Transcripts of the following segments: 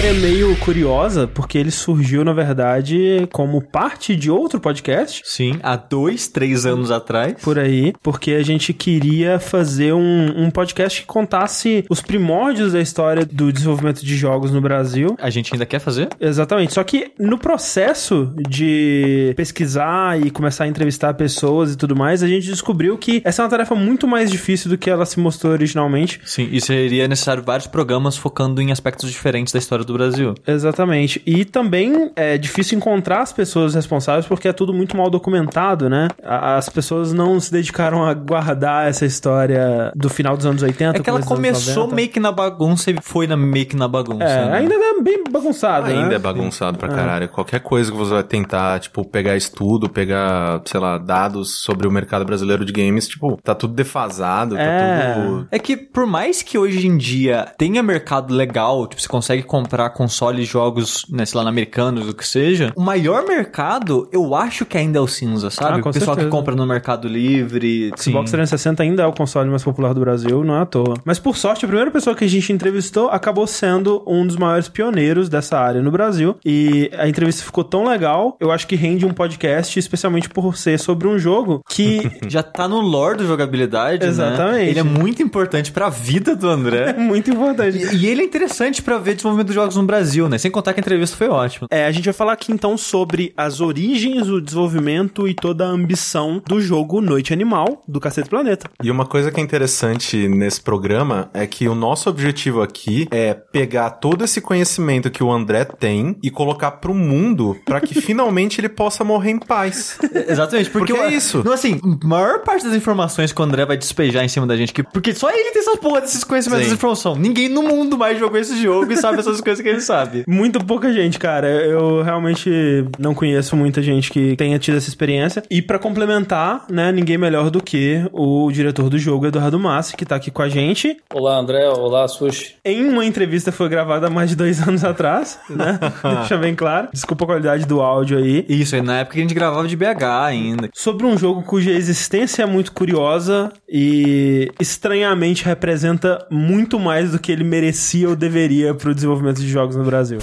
história meio curiosa, porque ele surgiu, na verdade, como parte de outro podcast. Sim, há dois, três anos atrás. Por aí, porque a gente queria fazer um, um podcast que contasse os primórdios da história do desenvolvimento de jogos no Brasil. A gente ainda quer fazer? Exatamente. Só que no processo de pesquisar e começar a entrevistar pessoas e tudo mais, a gente descobriu que essa é uma tarefa muito mais difícil do que ela se mostrou originalmente. Sim, e seria necessário vários programas focando em aspectos diferentes da história do Brasil. Exatamente. E também é difícil encontrar as pessoas responsáveis porque é tudo muito mal documentado, né? As pessoas não se dedicaram a guardar essa história do final dos anos 80. É que ela começou 90. meio que na bagunça e foi na, meio que na bagunça. É, né? ainda é bem bagunçado, Ainda né? é bagunçado pra caralho. Qualquer coisa que você vai tentar, tipo, pegar estudo, pegar, sei lá, dados sobre o mercado brasileiro de games, tipo, tá tudo defasado, É. tá tudo. É que por mais que hoje em dia tenha mercado legal, tipo, você consegue comprar consoles, jogos, né, sei lá, Americanos, o que seja, o maior mercado, eu acho que ainda é o cinza, sabe? Ah, o pessoal certeza. que compra no Mercado Livre. Xbox 360 ainda é o console mais popular do Brasil, não é à toa. Mas por sorte, a primeira pessoa que a gente entrevistou acabou sendo um dos maiores pioneiros dessa área no Brasil. E a entrevista ficou tão legal, eu acho que rende um podcast, especialmente por ser sobre um jogo que Já tá no lore do jogabilidade, Exatamente. né? Ele é muito importante pra vida do é André. muito importante. E, e ele é interessante pra ver desenvolvimento dos jogos no Brasil, né? Sem contar que a entrevista foi ótima. É, a gente vai falar aqui então sobre as origens, o desenvolvimento e toda a ambição do jogo Noite Animal do Cacete Planeta. E uma coisa que é interessante nesse programa é que o nosso objetivo aqui é pegar todo esse conhecimento que o André tem e colocar pro mundo pra que finalmente ele possa morrer em paz. Exatamente, porque, Porque é isso. Não, assim, a maior parte das informações que o André vai despejar em cima da gente, que, porque só ele tem essas porra desses conhecimentos, Sim. dessa informação. Ninguém no mundo mais jogou esse jogo e sabe essas coisas que ele sabe. Muito pouca gente, cara. Eu realmente não conheço muita gente que tenha tido essa experiência. E pra complementar, né, ninguém melhor do que o diretor do jogo, Eduardo Massi, que tá aqui com a gente. Olá, André. Olá, Sushi. Em uma entrevista foi gravada há mais de dois anos atrás, né? Deixa bem claro. Desculpa a qualidade do áudio aí. Isso, aí na época que a gente gravava de BH ainda. Sobre um jogo cuja existência é muito curiosa e estranhamente representa muito mais do que ele merecia ou deveria pro desenvolvimento de jogos no Brasil.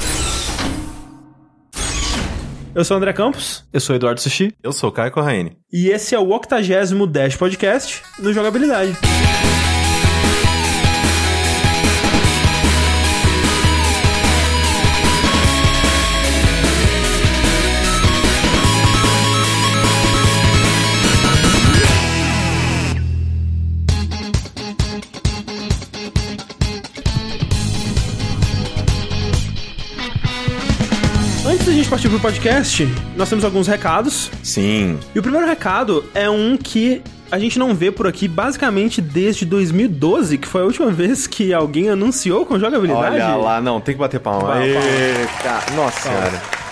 Eu sou o André Campos. Eu sou o Eduardo Sushi. Eu sou o Caio Corraine. E esse é o 80 Dash Podcast no Jogabilidade. Partir pro podcast, nós temos alguns recados. Sim. E o primeiro recado é um que a gente não vê por aqui basicamente desde 2012, que foi a última vez que alguém anunciou com jogabilidade. Olha lá, não, tem que bater palma. Palma, palma. Eita, nossa senhora.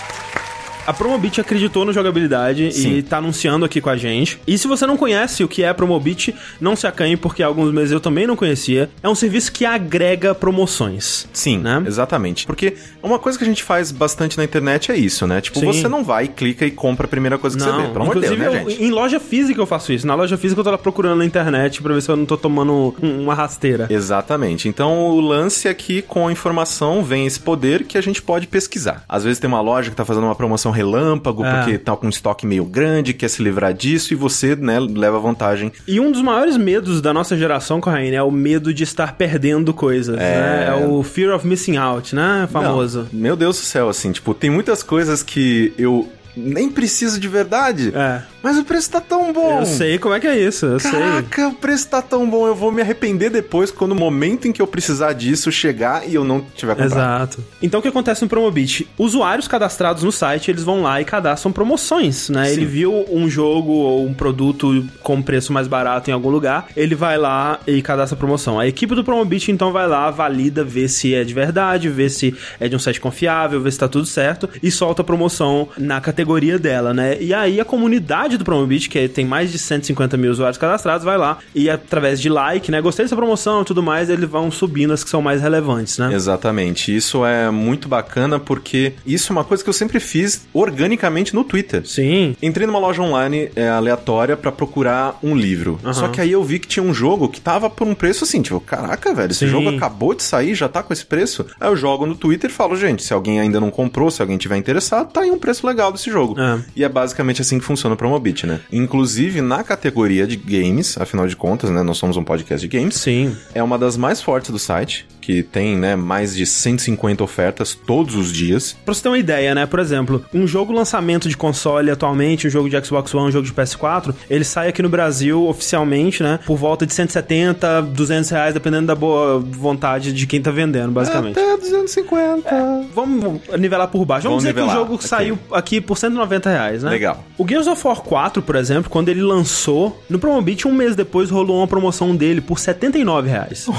A Promobit acreditou no jogabilidade Sim. e tá anunciando aqui com a gente. E se você não conhece o que é a Promobit, não se acanhe, porque há alguns meses eu também não conhecia. É um serviço que agrega promoções. Sim, Né? exatamente. Porque uma coisa que a gente faz bastante na internet é isso, né? Tipo, Sim. você não vai, clica e compra a primeira coisa que você vê. Pelo amor de Deus, né, eu- gente? em loja física eu faço isso. Na loja física eu tô lá procurando na internet pra ver se eu não tô tomando um- uma rasteira. Exatamente. Então, o lance aqui com a informação vem esse poder que a gente pode pesquisar. Às vezes tem uma loja que tá fazendo uma promoção relâmpago É. porque tá com um estoque meio grande, quer se livrar disso e você, né, leva vantagem. E um dos maiores medos da nossa geração, Corraine, é o medo de estar perdendo coisas, né? É o fear of missing out, né? Famoso. Não, meu Deus do céu, assim, tipo, tem muitas coisas que eu nem preciso de verdade, É. mas o preço tá tão bom. Eu sei como é que é isso, eu sei. Caraca, o preço tá tão bom, eu vou me arrepender depois quando o momento em que eu precisar disso chegar e eu não tiver comprado. Exato. Então o que acontece no Promobit? Usuários cadastrados no site, eles vão lá e cadastram promoções, né? Sim. Ele viu um jogo ou um produto com preço mais barato em algum lugar, ele vai lá e cadastra promoção. A equipe do Promobit então vai lá, valida, vê se é de verdade, vê se é de um site confiável, vê se tá tudo certo e solta a promoção na categoria dela, né? E aí a comunidade comunidade do Promobit, que tem mais de 150 mil usuários cadastrados, vai lá e através de like, né? Gostei dessa promoção e tudo mais, eles vão subindo as que são mais relevantes, né? Exatamente. Isso é muito bacana porque isso é uma coisa que eu sempre fiz organicamente no Twitter. Sim. Entrei numa loja online é, aleatória pra procurar um livro. Aham. Só que aí eu vi que tinha um jogo que tava por um preço assim, tipo, caraca, velho, esse Sim. jogo acabou de sair, já tá com esse preço. Aí eu jogo no Twitter e falo, gente, se alguém ainda não comprou, se alguém tiver interessado, tá aí um preço legal desse jogo. É. E é basicamente assim que funciona o Promobit, né? Inclusive na categoria de games, afinal de contas, né, nós somos um podcast de games. Sim. É uma das mais fortes do site, que tem, né, mais de 150 ofertas todos os dias. Pra você ter uma ideia, né? Por exemplo, um jogo lançamento de console atualmente, um jogo de Xbox One, um jogo de PS4, ele sai aqui no Brasil oficialmente, né? Por volta de 170, 200 reais, dependendo da boa vontade de quem tá vendendo, basicamente. Até 250. Vamos nivelar por baixo. Vamos, Vamos dizer que o jogo ok. saiu aqui por 190 reais, né? Legal. O Gears of War 4, por exemplo, quando ele lançou, no Promobit, um mês depois rolou uma promoção dele por 79 reais.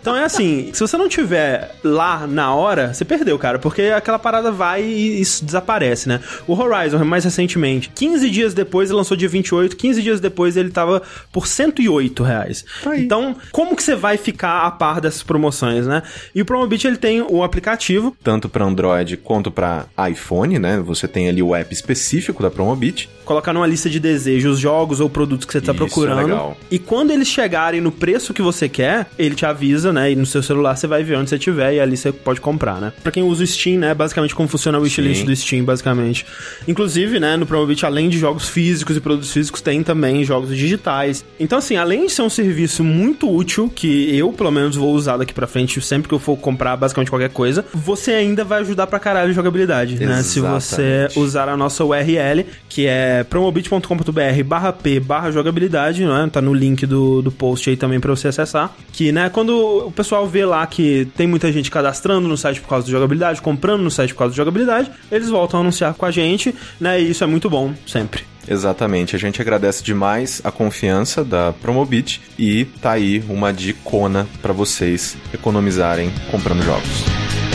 Então é assim, se você não tiver lá na hora, você perdeu, cara, porque aquela parada vai e isso desaparece, né? O Horizon, mais recentemente, 15 dias depois, ele lançou dia 28, 15 dias depois ele tava por 108 reais. Aí. Então, como que você vai ficar a par dessas promoções, né? E o Promobit, ele tem o aplicativo, Tanto para Android quanto para iPhone, né? Você tem ali o app específico da Promobit. colocar numa lista de desejos jogos ou produtos que você está Isso, procurando. é legal. E quando eles chegarem no preço que você quer, ele te avisa, né? E no seu celular você vai ver onde você tiver e ali você pode comprar, né? Pra quem usa o Steam, né? Basicamente como funciona o wishlist do Steam, basicamente. Inclusive, né? No Promobit, além de jogos físicos e produtos físicos, tem também jogos digitais. Então, assim, além de ser um serviço muito útil, que eu, pelo menos, vou usar daqui pra frente sempre que eu for comprar basicamente qualquer coisa, você ainda vai ajudar pra caralho a jogabilidade, né? Se você Exatamente. usar a nossa URL, que é promobit.com.br barra P barra jogabilidade, né? Tá no link do, do post aí também pra você acessar. Que, né, quando o pessoal vê lá que tem muita gente cadastrando no site por causa de jogabilidade, comprando no site por causa de jogabilidade, eles voltam a anunciar com a gente, né? E isso é muito bom, sempre. Exatamente. A gente agradece demais a confiança da Promobit e tá aí uma dicona para vocês economizarem comprando jogos.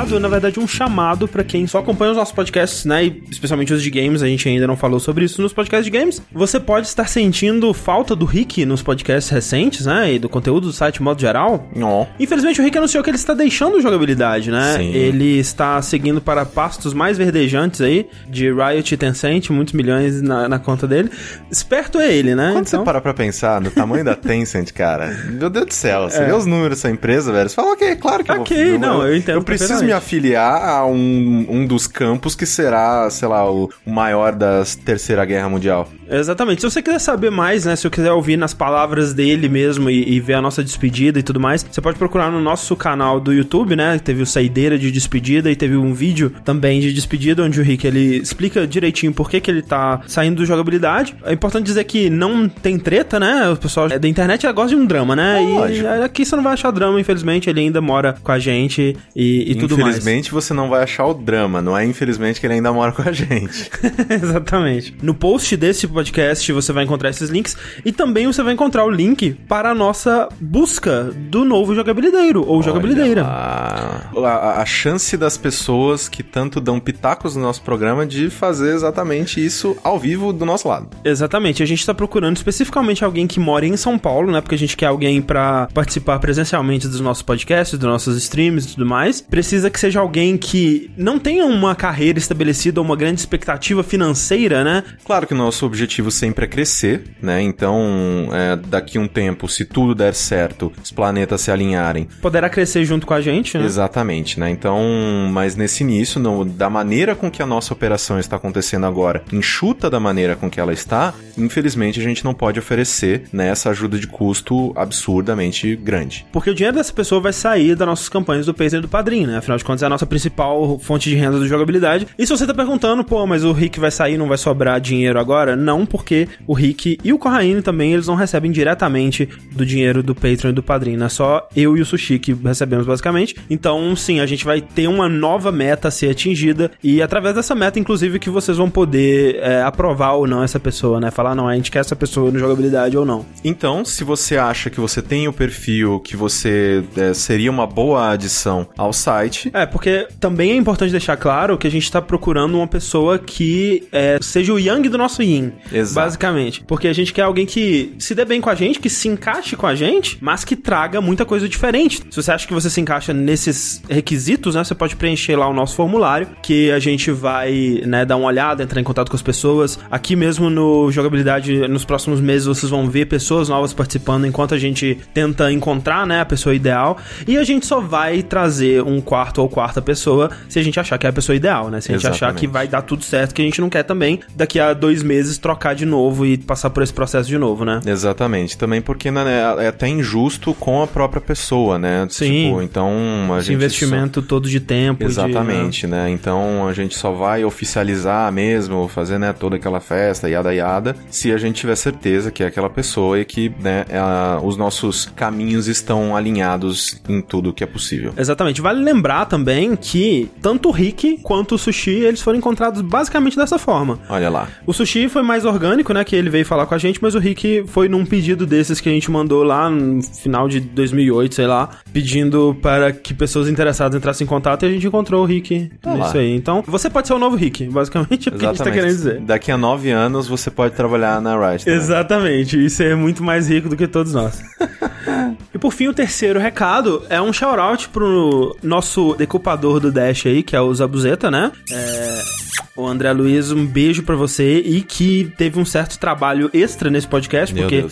Recado, é na verdade um chamado pra quem só acompanha os nossos podcasts, né? E especialmente os de games, a gente ainda não falou sobre isso nos podcasts de games. Você pode estar sentindo falta do Rick nos podcasts recentes, né? E do conteúdo do site de modo geral. Ó. Infelizmente o Rick anunciou que ele está deixando jogabilidade, né? Sim. Ele está seguindo para pastos mais verdejantes aí, de Riot e Tencent, muitos milhões na, na conta dele. Esperto é ele, né? Quando você para pra pensar no tamanho da Tencent, cara, meu Deus do céu, você vê os números dessa empresa, velho, você fala, ok, claro que É. Ok, eu vou... não, eu entendo Eu preciso me afiliar a um, um dos campos que será, sei lá, o, maior da Terceira Guerra Mundial. Exatamente. Se você quiser saber mais, né? Se eu quiser ouvir nas palavras dele mesmo e, e ver a nossa despedida e tudo mais, você pode procurar no nosso canal do YouTube, né? Teve o Saideira de despedida e teve um vídeo também de despedida onde o Rick ele explica direitinho por que, que ele tá saindo do jogabilidade. É importante dizer que não tem treta, né? O pessoal da internet gosta de um drama, né? Lógico. E aqui você não vai achar drama, infelizmente. Ele ainda mora com a gente e, e tudo mais. Infelizmente você não vai achar o drama, não é infelizmente que ele ainda mora com a gente. Exatamente. No post desse podcast você vai encontrar esses links e também você vai encontrar o link para a nossa busca do novo jogabilideiro ou jogabilideira. A, a, a chance das pessoas que tanto dão pitacos no nosso programa de fazer exatamente isso ao vivo do nosso lado. Exatamente. A gente tá procurando especificamente alguém que mora em São Paulo, né? Porque a gente quer alguém pra participar presencialmente dos nossos podcasts, dos nossos streams e tudo mais. Precisa que seja alguém que não tenha uma carreira estabelecida ou uma grande expectativa financeira, né? Claro que o nosso objetivo sempre é crescer, né? Então, é, daqui um tempo, se tudo der certo, os planetas se alinharem, Poderá crescer junto com a gente, né? Exatamente, né? Então, mas nesse início, no- da maneira com que a nossa operação está acontecendo agora, enxuta da maneira com que ela está, infelizmente a gente não pode oferecer né, essa ajuda de custo absurdamente grande. Porque o dinheiro dessa pessoa vai sair das nossas campanhas do Patreon e do Padrim, né? Afinal de contas, é a nossa principal fonte de renda do jogabilidade. E se você tá perguntando, pô, mas o Rick vai sair, não vai sobrar dinheiro agora? Não não, porque o Rick e o Corraine também, eles não recebem diretamente do dinheiro do Patreon e do Padrinho. É só eu e o Sushi que recebemos, basicamente. Então, sim, a gente vai ter uma nova meta a ser atingida e através dessa meta, inclusive, que vocês vão poder é, aprovar ou não essa pessoa, né? Falar, não, a gente quer essa pessoa no jogabilidade ou não. Então, se você acha que você tem o perfil, que você é, seria uma boa adição ao site, É, porque também é importante deixar claro que a gente tá procurando uma pessoa que é, seja o Yang do nosso Yin. Exato. Basicamente. Porque a gente quer alguém que se dê bem com a gente, que se encaixe com a gente, mas que traga muita coisa diferente. Se você acha que você se encaixa nesses requisitos, né, você pode preencher lá o nosso formulário, que a gente vai, né, dar uma olhada, entrar em contato com as pessoas. Aqui mesmo no Jogabilidade, nos próximos meses, vocês vão ver pessoas novas participando enquanto a gente tenta encontrar, né, a pessoa ideal. E a gente só vai trazer um quarto ou quarta pessoa se a gente achar que é a pessoa ideal, né? Se a gente achar Exatamente. que vai dar tudo certo, que a gente não quer também, daqui a dois meses, trocar de novo e passar por esse processo de novo, né? Exatamente. Também porque né, é até injusto com a própria pessoa, né? Sim. Tipo, então a Esse gente investimento todo de tempo. de- Exatamente, né? Então a gente só vai oficializar mesmo, fazer né, toda aquela festa, yada yada, se a gente tiver certeza que é aquela pessoa e que né, a- os nossos caminhos estão alinhados em tudo que é possível. Exatamente. Vale lembrar também que tanto o Rick quanto o Sushi, eles foram encontrados basicamente dessa forma. Olha lá. O Sushi foi mais orgânico, né? Que ele veio falar com a gente, mas o Rick foi num pedido desses que a gente mandou lá no final de 2008, sei lá, pedindo para que pessoas interessadas entrassem em contato e a gente encontrou o Rick lá. nisso aí. Então, você pode ser o novo Rick, basicamente é o que a gente tá querendo dizer. Daqui a nove anos você pode trabalhar na Riot. também. Exatamente, e ser muito mais rico do que todos nós. e por fim, o terceiro recado é um shout-out pro nosso decupador do Dash aí, que é o Zabuzeta, né? É, O André Luiz, um beijo pra você e que teve um certo trabalho extra nesse podcast, Meu porque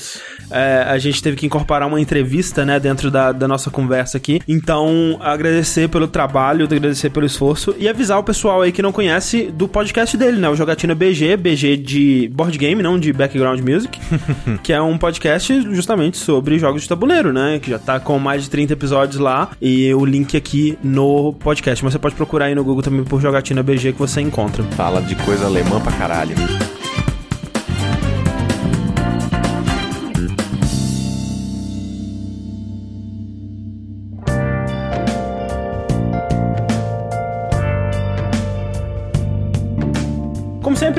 é, a gente teve que incorporar uma entrevista, né, dentro da, da nossa conversa aqui. Então, agradecer pelo trabalho, agradecer pelo esforço e avisar o pessoal aí que não conhece do podcast dele, né, o Jogatina BG, BG de board game, não de background music, que é um podcast justamente sobre jogos de tabuleiro, né, que já tá com mais de 30 episódios lá e o link aqui no podcast. Mas você pode procurar aí no Google também por Jogatina BG que você encontra. Fala de coisa alemã pra caralho.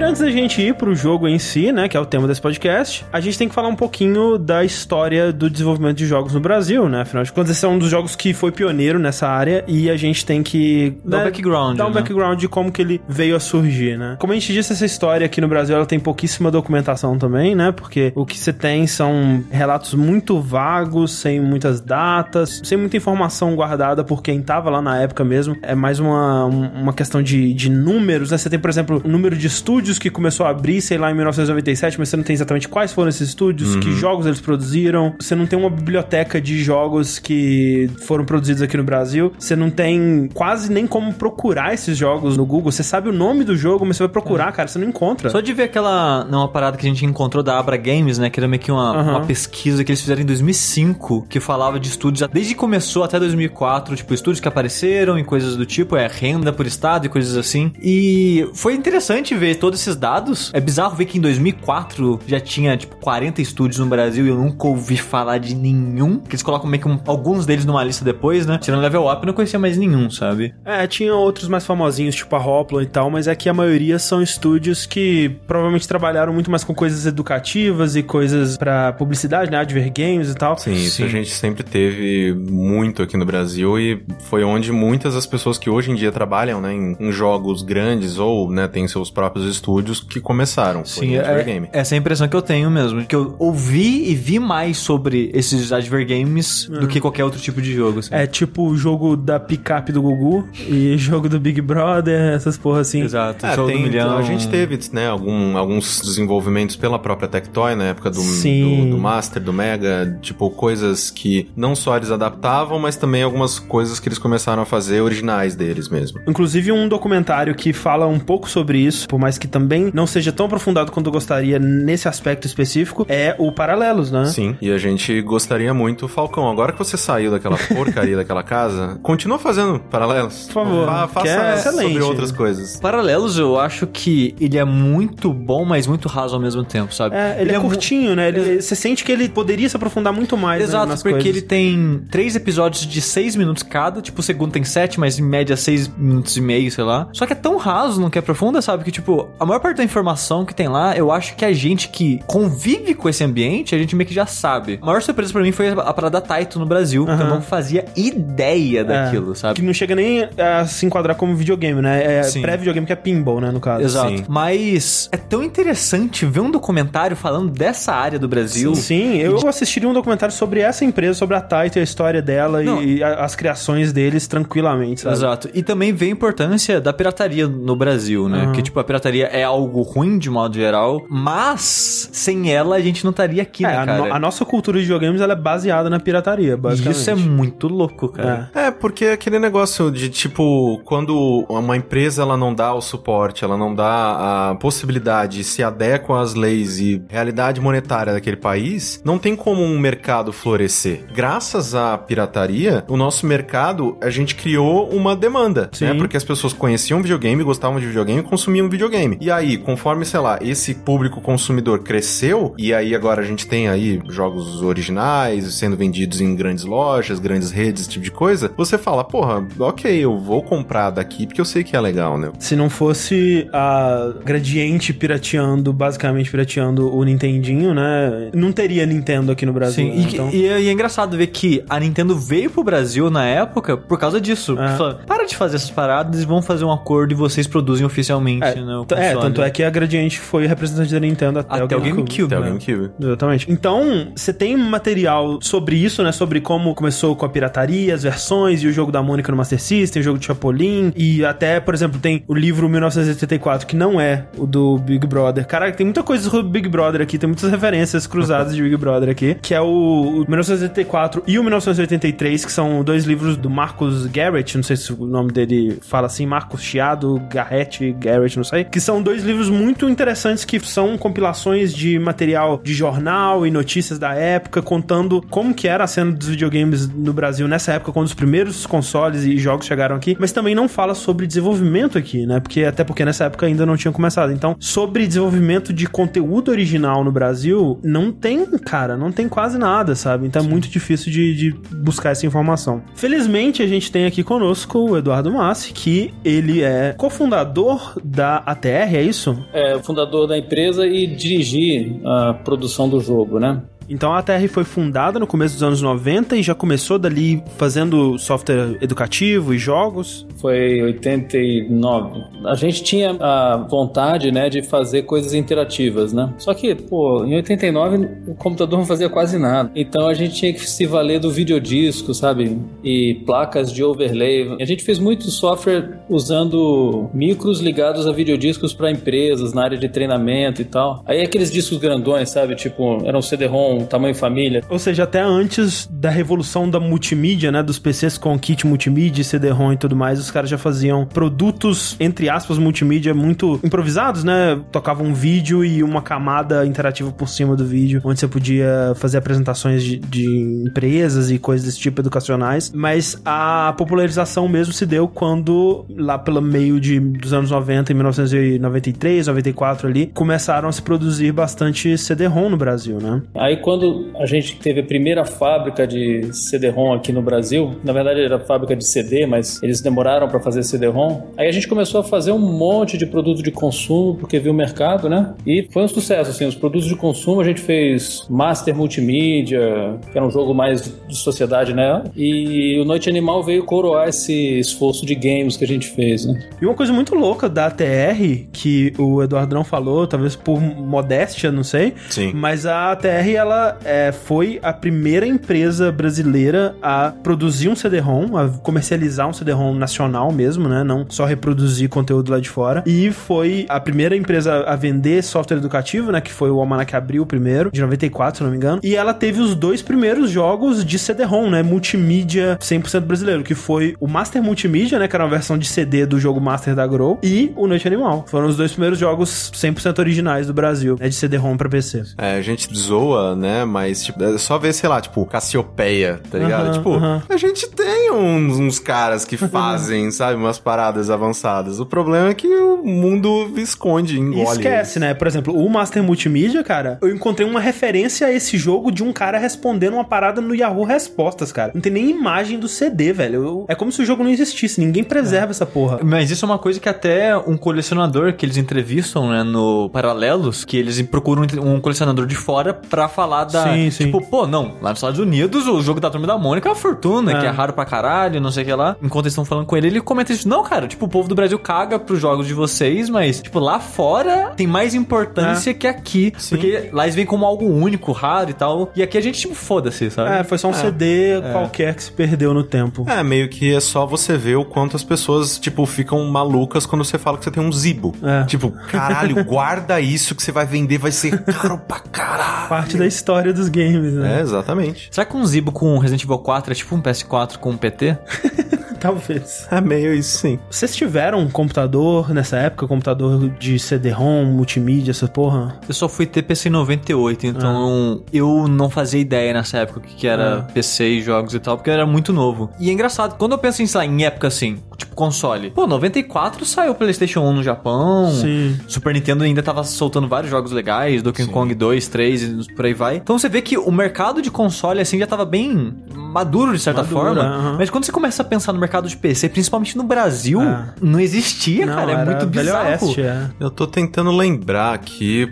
Antes da gente ir pro jogo em si, né, que é o tema desse podcast, a gente tem que falar um pouquinho da história do desenvolvimento de jogos no Brasil, né? Afinal de contas, esse é um dos jogos que foi pioneiro nessa área e a gente tem que Dar um né, background, dar um né? background de como que ele veio a surgir, né? Como a gente disse, essa história aqui no Brasil ela tem pouquíssima documentação também, né? Porque o que você tem são relatos muito vagos, sem muitas datas, sem muita informação guardada por quem tava lá na época mesmo. É mais uma, um- uma questão de, de números, né? Você tem, por exemplo, o número de estúdios que começou a abrir, sei lá, em 1997, mas você não tem exatamente quais foram esses estúdios, que jogos eles produziram. Você não tem uma biblioteca de jogos que foram produzidos aqui no Brasil. Você não tem quase nem como procurar esses jogos no Google. Você sabe o nome do jogo, mas você vai procurar, cara, você não encontra. Só de ver aquela. Não, uma parada que a gente encontrou da Abra Games, né? Que era meio que uma, Aham. uma pesquisa que eles fizeram em 2005, que falava de estúdios, desde que começou até 2004, tipo, estúdios que apareceram e coisas do tipo, é renda por estado e coisas assim. E foi interessante ver todos esses dados. É bizarro ver que em 2004 já tinha, tipo, 40 estúdios no Brasil e eu nunca ouvi falar de nenhum. Que eles colocam meio que um- alguns deles numa lista depois, né? Tirando Level Up, eu não conhecia mais nenhum, sabe? É, tinha outros mais famosinhos, tipo a Hoplon e tal, mas é que a maioria são estúdios que provavelmente trabalharam muito mais com coisas educativas e coisas pra publicidade, né? Adver Games e tal. Sim, isso Sim. a gente sempre teve muito aqui no Brasil e foi onde muitas das pessoas que hoje em dia trabalham né, em, em jogos grandes ou né, têm seus próprios estúdios que começaram. Sim, em Adver é, Game. essa é a impressão que eu tenho mesmo. Que eu ouvi e vi mais sobre esses adver games do que qualquer outro tipo de jogo. assim. É tipo o jogo da picape do Gugu e jogo do Big Brother, essas porra assim. Exato. É, tem- milhão. a gente teve né, algum- alguns desenvolvimentos pela própria Tectoy na época do, Sim. do, do Master, do Mega, tipo, coisas que não só eles adaptavam, mas também algumas coisas que eles começaram a fazer originais deles mesmo. Inclusive um documentário que fala um pouco sobre isso, por por mais que também não seja tão aprofundado quanto eu gostaria nesse aspecto específico, é o Paralelos, né? Sim, e a gente gostaria muito, Falcão, agora que você saiu daquela porcaria daquela casa, continua fazendo paralelos. Por favor, Fa- que faça é sobre excelente. outras coisas. Paralelos, eu acho que ele é muito bom, mas muito raso ao mesmo tempo, sabe? É, ele, é, mu- curtinho, né? Ele- você sente que ele poderia se aprofundar muito mais né, Exato, nas porque coisas. ele tem três episódios de seis minutos cada, tipo, o segundo tem sete, mas em média seis minutos e meio, sei lá. Só que é tão raso no que aprofunda, sabe? Que, tipo, a maior parte da informação que tem lá, eu acho que a gente que convive com esse ambiente, a gente meio que já sabe. A maior surpresa pra mim foi a parada Taito no Brasil, porque eu Aham. não fazia ideia daquilo, É, sabe? Que não chega nem a se enquadrar como videogame, né? É Sim. pré-videogame que é pinball, né, no caso. Exato. Sim. Mas é tão interessante ver um documentário falando dessa área do Brasil. Sim, eu assistiria um documentário sobre essa empresa, sobre a Taito e a história dela Não. e a- as criações deles tranquilamente, sabe? Exato. E também vê a importância da pirataria no Brasil, né? Aham. Que, tipo, a pirataria é algo ruim de modo geral, mas sem ela a gente não estaria aqui, É, né, a, cara? no- a nossa cultura de videogames ela é baseada na pirataria, basicamente. Isso é muito louco, cara. É, porque é aquele negócio de tipo, quando uma empresa ela não dá o suporte, ela não dá a possibilidade, se adequa às leis e realidade monetária daquele país, não tem como um mercado florescer. Graças à pirataria, o nosso mercado, a gente criou uma demanda, Sim. né? Porque as pessoas conheciam videogame, gostavam de videogame e consumiam videogame. E aí, conforme, sei lá, esse público consumidor cresceu, e aí agora a gente tem aí jogos originais sendo vendidos em grandes lojas, grandes redes, esse tipo de coisa, você fala, porra, ok, eu vou comprar daqui porque eu sei que é legal, né? Se não fosse a Gradiente pirateando, basicamente pirateando o Nintendinho, né? Não teria Nintendo aqui no Brasil. Sim, né? e, Então- e é, e é engraçado ver que a Nintendo veio pro Brasil na época por causa disso. É. Fala, para de fazer essas paradas e vão fazer um acordo e vocês produzem oficialmente, É, né? é. Tanto é que a Gradiente foi representante da Nintendo até, Até o GameCube. Até o né? GameCube. Exatamente. Então, você tem material sobre isso, né? Sobre como começou com a pirataria, as versões e o jogo da Mônica no Master System, o jogo de Chapolin. E até, por exemplo, tem o livro 1984, que não é o do Big Brother. Caraca, tem muita coisa sobre o Big Brother aqui, tem muitas referências cruzadas de Big Brother aqui, que é o, o 1984 e o 1983, que são dois livros do Marcus Garrett, não sei se o nome dele fala assim, Marcos Chiado, Garrett, Garrett, não sei, que são dois livros muito interessantes que são compilações de material de jornal e notícias da época, contando como que era a cena dos videogames no Brasil nessa época, quando os primeiros consoles e jogos chegaram aqui, mas também não fala sobre desenvolvimento aqui, né? Porque até porque nessa época ainda não tinha começado. Então, sobre desenvolvimento de conteúdo original no Brasil, não tem, cara, não tem quase nada, sabe? Então é muito difícil de, de buscar essa informação. Felizmente, a gente tem aqui conosco o Eduardo Massi, que ele é cofundador da ATR, é isso? É o fundador da empresa e dirigir a produção do jogo, né? Então a ATR foi fundada no começo dos anos 90 e já começou dali fazendo software educativo e jogos. Foi 89. A gente tinha a vontade, né, de fazer coisas interativas, né? Só que, pô, em 89 o computador não fazia quase nada. Então a gente tinha que se valer do videodisco, sabe? E placas de overlay. A gente fez muito software usando micros ligados a videodiscos para empresas na área de treinamento e tal. Aí aqueles discos grandões, sabe? Tipo, eram CD-ROM, tamanho família. Ou seja, até antes da revolução da multimídia, né, dos PCs com kit multimídia, CD-ROM e tudo mais, os caras já faziam produtos, entre aspas, multimídia muito improvisados, né? Tocavam um vídeo e uma camada interativa por cima do vídeo, onde você podia fazer apresentações de, de empresas e coisas desse tipo educacionais. Mas a popularização mesmo se deu quando, lá pelo meio de, dos anos 90, em 1993, 94 ali, começaram a se produzir bastante CD-ROM no Brasil, né? Aí quando a gente teve a primeira fábrica de CD-ROM aqui no Brasil, na verdade era fábrica de CD, mas eles demoraram para fazer CD-ROM. Aí a gente começou a fazer um monte de produto de consumo porque viu o mercado, né? E foi um sucesso assim, os produtos de consumo a gente fez Master Multimídia, que era um jogo mais de sociedade, né? E o Noite Animal veio coroar esse esforço de games que a gente fez, né? E uma coisa muito louca da ATR, que o Eduardo não falou, talvez por modéstia, não sei, Sim. mas a ATR, ela é, foi a primeira empresa brasileira a produzir um CD-ROM, a comercializar um CD-ROM nacional mesmo, né? Não só reproduzir conteúdo lá de fora. E foi a primeira empresa a vender software educativo, né? Que foi o Almanac Abril primeiro, de 94, se não me engano. E ela teve os dois primeiros jogos de CD-ROM, né? Multimídia 100% brasileiro, que foi o Master Multimídia, né? Que era uma versão de CD do jogo Master da Grow, e o Noite Animal. Foram os dois primeiros jogos 100% originais do Brasil, né? De CD-ROM pra PC. É, a gente zoa, né? Mas, tipo, é só ver, sei lá, tipo, Cassiopeia, tá ligado? Aham, tipo, aham. a gente tem uns, uns caras que fazem, sabe, umas paradas avançadas. O problema é que o mundo esconde, E engole. esquece, né? Por exemplo, o Master Multimídia, cara, eu encontrei uma referência a esse jogo de um cara respondendo uma parada no Yahoo Respostas, cara. Não tem nem imagem do CD, velho. Eu- é como se o jogo não existisse. Ninguém preserva essa porra. Mas isso é uma coisa que até um colecionador que eles entrevistam, né, no Paralelos, que eles procuram um colecionador de fora pra falar da... Sim, sim. Tipo, pô, não, lá nos Estados Unidos o jogo da Turma da Mônica é uma fortuna, É. que é raro pra caralho, não sei o que lá. Enquanto eles estão falando com ele, ele comenta isso. Não, cara, tipo, o povo do Brasil caga pros jogos de vocês, mas, tipo, lá fora tem mais importância que aqui. Porque lá eles vêm como algo único, raro e tal. E aqui a gente, tipo, foda-se, sabe? É, foi só um CD qualquer que se perdeu no tempo. É, meio que é só você ver o quanto as pessoas, tipo, ficam malucas quando você fala que você tem um Zibo. É. Tipo, caralho, guarda isso que você vai vender, vai ser caro pra caralho. Parte da história dos games, né? É, exatamente. Será que um Zibo com Resident Evil 4 é tipo um PS4 com um PT? Talvez. É meio isso, sim. Vocês tiveram um computador nessa época? Computador de CD-ROM, multimídia, essa porra? Eu só fui ter PC em 98, então eu não fazia ideia nessa época o que, que era PC e jogos e tal, porque era muito novo. E é engraçado, quando eu penso em, sei lá, em época assim, tipo console, pô, 94 saiu o PlayStation 1 no Japão, Sim. Super Nintendo ainda tava soltando vários jogos legais, Donkey Kong 2, 3 e por aí vai. Então você vê que o mercado de console assim já tava bem maduro de certa Maduro, forma, aham. mas quando você começa a pensar no mercado de PC, principalmente no Brasil, É. não existia, Não, cara, é muito bizarro. Oeste, é. Eu tô tentando lembrar aqui.